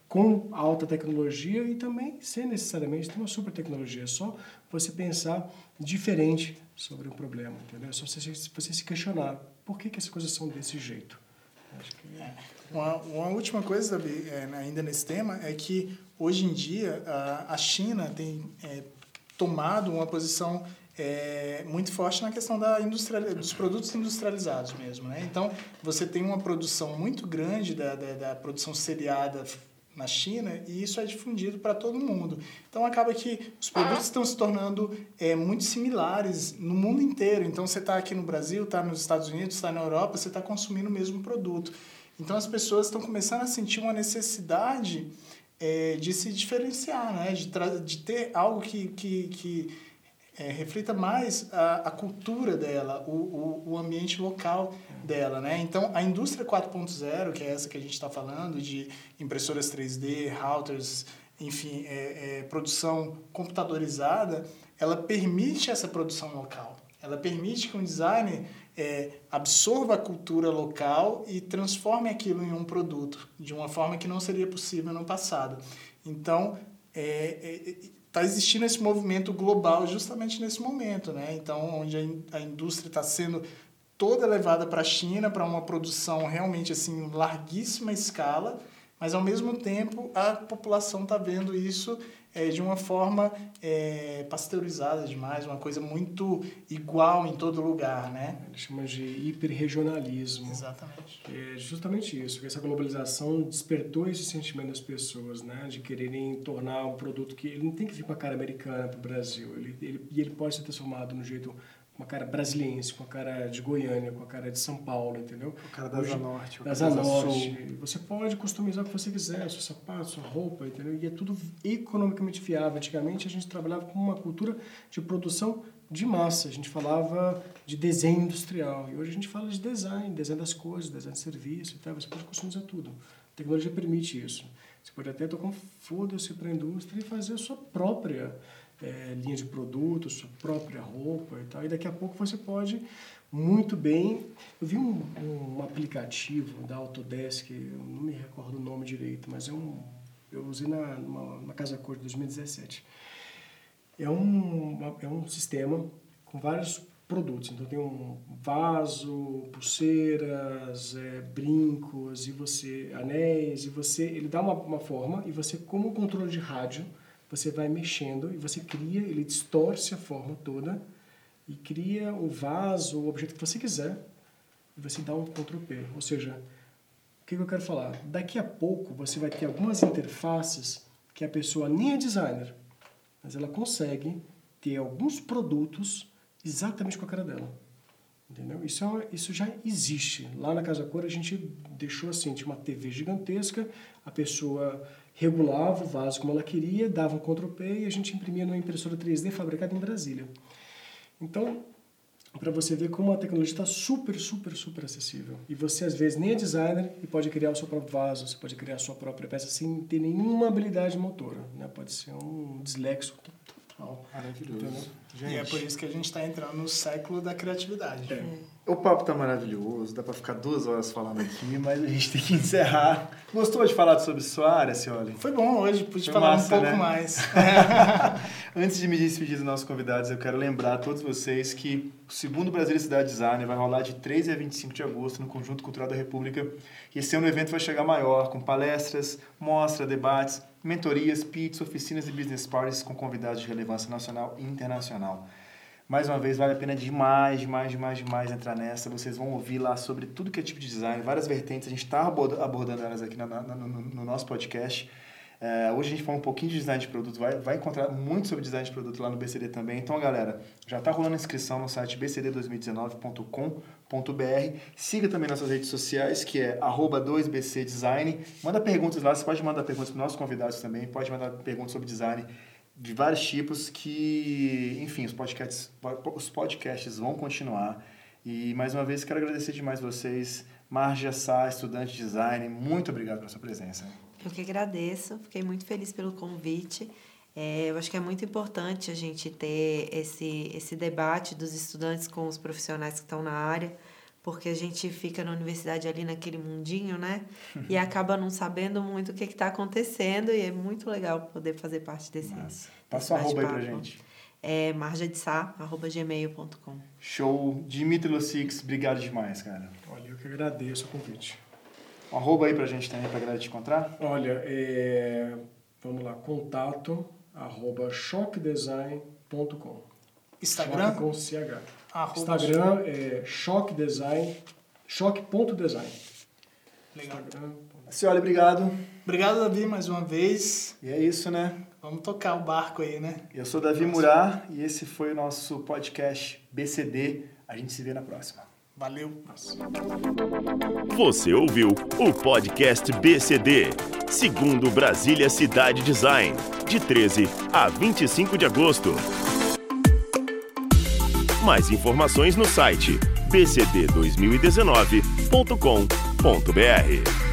Com alta tecnologia e também sem necessariamente ter uma super tecnologia. É só você pensar diferente sobre o problema, entendeu? É só você, você se questionar por que, que as coisas são desse jeito. Que... É. Uma, uma última coisa, é, ainda nesse tema, é que hoje em dia a, a China tem é, tomado uma posição é, muito forte na questão da industria, dos produtos industrializados mesmo. Né? Então, você tem uma produção muito grande da, da, da produção seriada na China e isso é difundido para todo mundo. Então acaba que os produtos estão se tornando é, muito similares no mundo inteiro. Então você está aqui no Brasil, está nos Estados Unidos, está na Europa, você está consumindo o mesmo produto. Então as pessoas estão começando a sentir uma necessidade é, de se diferenciar, né? de, de ter algo que, que, que é, reflita mais a, a cultura dela, o, o, o ambiente local dela. Né? Então a indústria 4.0, que é essa que a gente está falando, de impressoras 3D, routers, enfim, é, é, produção computadorizada, ela permite essa produção local. Ela permite que um designer é, absorva a cultura local e transforme aquilo em um produto de uma forma que não seria possível no passado. Então, está é, é, existindo esse movimento global justamente nesse momento, né? Então, onde a, a indústria está sendo toda levada para a China para uma produção realmente assim larguíssima escala, mas ao mesmo tempo a população está vendo isso é, de uma forma é, pasteurizada demais, uma coisa muito igual em todo lugar, né? Ele chama de hiperregionalismo. Exatamente. É justamente isso, que essa globalização despertou esse sentimento das pessoas, né? De quererem tornar um produto que ele não tem que vir com a cara americana para o Brasil, ele, ele, e ele pode ser transformado no jeito com a cara brasiliense, com a cara de Goiânia, com a cara de São Paulo, entendeu? Com a cara da Asa Norte. Da Asa Norte. Você pode customizar o que você quiser, seu sapato, sua roupa, entendeu? E é tudo economicamente viável. Antigamente a gente trabalhava com uma cultura de produção de massa. A gente falava de desenho industrial. E hoje a gente fala de design, design das coisas, design de serviço e tal. Você pode customizar tudo. A tecnologia permite isso. Você pode até tocar um foda-se para a indústria e fazer a sua própria é, linha de produtos, sua própria roupa e tal. E daqui a pouco você pode muito bem. Eu vi um, um aplicativo da Autodesk, eu não me recordo o nome direito, mas é um, eu usei na, numa, numa Casa Cor de 2017. É um, é um sistema com vários produtos. Então tem um vaso, pulseiras, é, brincos e você anéis e você ele dá uma, uma forma e você como controle de rádio você vai mexendo e você cria, ele distorce a forma toda e cria o vaso, o objeto que você quiser e você dá um Ctrl P. Ou seja, o que eu quero falar? Daqui a pouco você vai ter algumas interfaces que a pessoa nem é designer, mas ela consegue ter alguns produtos exatamente com a cara dela. Entendeu? Isso, é, isso já existe. Lá na Casa Cor a gente deixou assim, tinha uma TV gigantesca, a pessoa regulava o vaso como ela queria, dava um Ctrl P e a gente imprimia numa impressora 3D fabricada em Brasília. Então, para você ver como a tecnologia está super, super, super acessível. E você, às vezes, nem é designer e pode criar o seu próprio vaso, você pode criar a sua própria peça sem ter nenhuma habilidade motora. Né? Pode ser um dislexo Maravilhoso. Gente. E é por isso que a gente está entrando no século da criatividade. É. O papo tá maravilhoso, dá para ficar duas horas falando aqui, mas a gente tem que encerrar. Gostou de falar sobre sua área, Cioli? Foi bom hoje, pude Foi falar massa, um pouco né? mais. (laughs) Antes de me despedir dos nossos convidados, eu quero lembrar a todos vocês que o segundo Brasil Cidade Design vai rolar de 3 a 25 de agosto no Conjunto Cultural da República. E esse ano o evento vai chegar maior, com palestras, mostra, debates, mentorias, pits, oficinas e business parties com convidados de relevância nacional e internacional. Mais uma vez, vale a pena demais, demais, demais, demais entrar nessa. Vocês vão ouvir lá sobre tudo que é tipo de design, várias vertentes. A gente está abordando elas aqui no, no, no nosso podcast. É, hoje a gente fala um pouquinho de design de produto, vai, vai encontrar muito sobre design de produto lá no BCD também. Então, galera, já está rolando inscrição no site bcd2019.com.br. Siga também nossas redes sociais, que é 2bcdesign. Manda perguntas lá, você pode mandar perguntas para nossos convidados também, pode mandar perguntas sobre design de vários tipos que, enfim, os podcasts, os podcasts vão continuar. E mais uma vez quero agradecer demais vocês, Marja Sá, estudante de design, muito obrigado pela sua presença. Eu que agradeço, fiquei muito feliz pelo convite. É, eu acho que é muito importante a gente ter esse, esse debate dos estudantes com os profissionais que estão na área, porque a gente fica na universidade ali naquele mundinho, né? E acaba não sabendo muito o que está acontecendo e é muito legal poder fazer parte desse. Massa. Passa o arroba aí pra gente. É marjadesá.gmail.com. Show. Dimitri Lussix, obrigado demais, cara. Olha, eu que agradeço o convite. Um arroba aí pra gente também, pra galera te encontrar. Olha, é... vamos lá, contato arroba choquedesign.com. Instagram? Choque com CH. Arroba Instagram é choquedesign, choque.design. Legal. Instagram. Senhora, obrigado. Obrigado, Davi, mais uma vez. E é isso, né? Vamos tocar o barco aí, né? Eu sou Davi Murar e esse foi o nosso podcast BCD. A gente se vê na próxima. Valeu. Você ouviu o podcast BCD, segundo Brasília Cidade Design, de 13 a 25 de agosto. Mais informações no site bcd2019.com.br.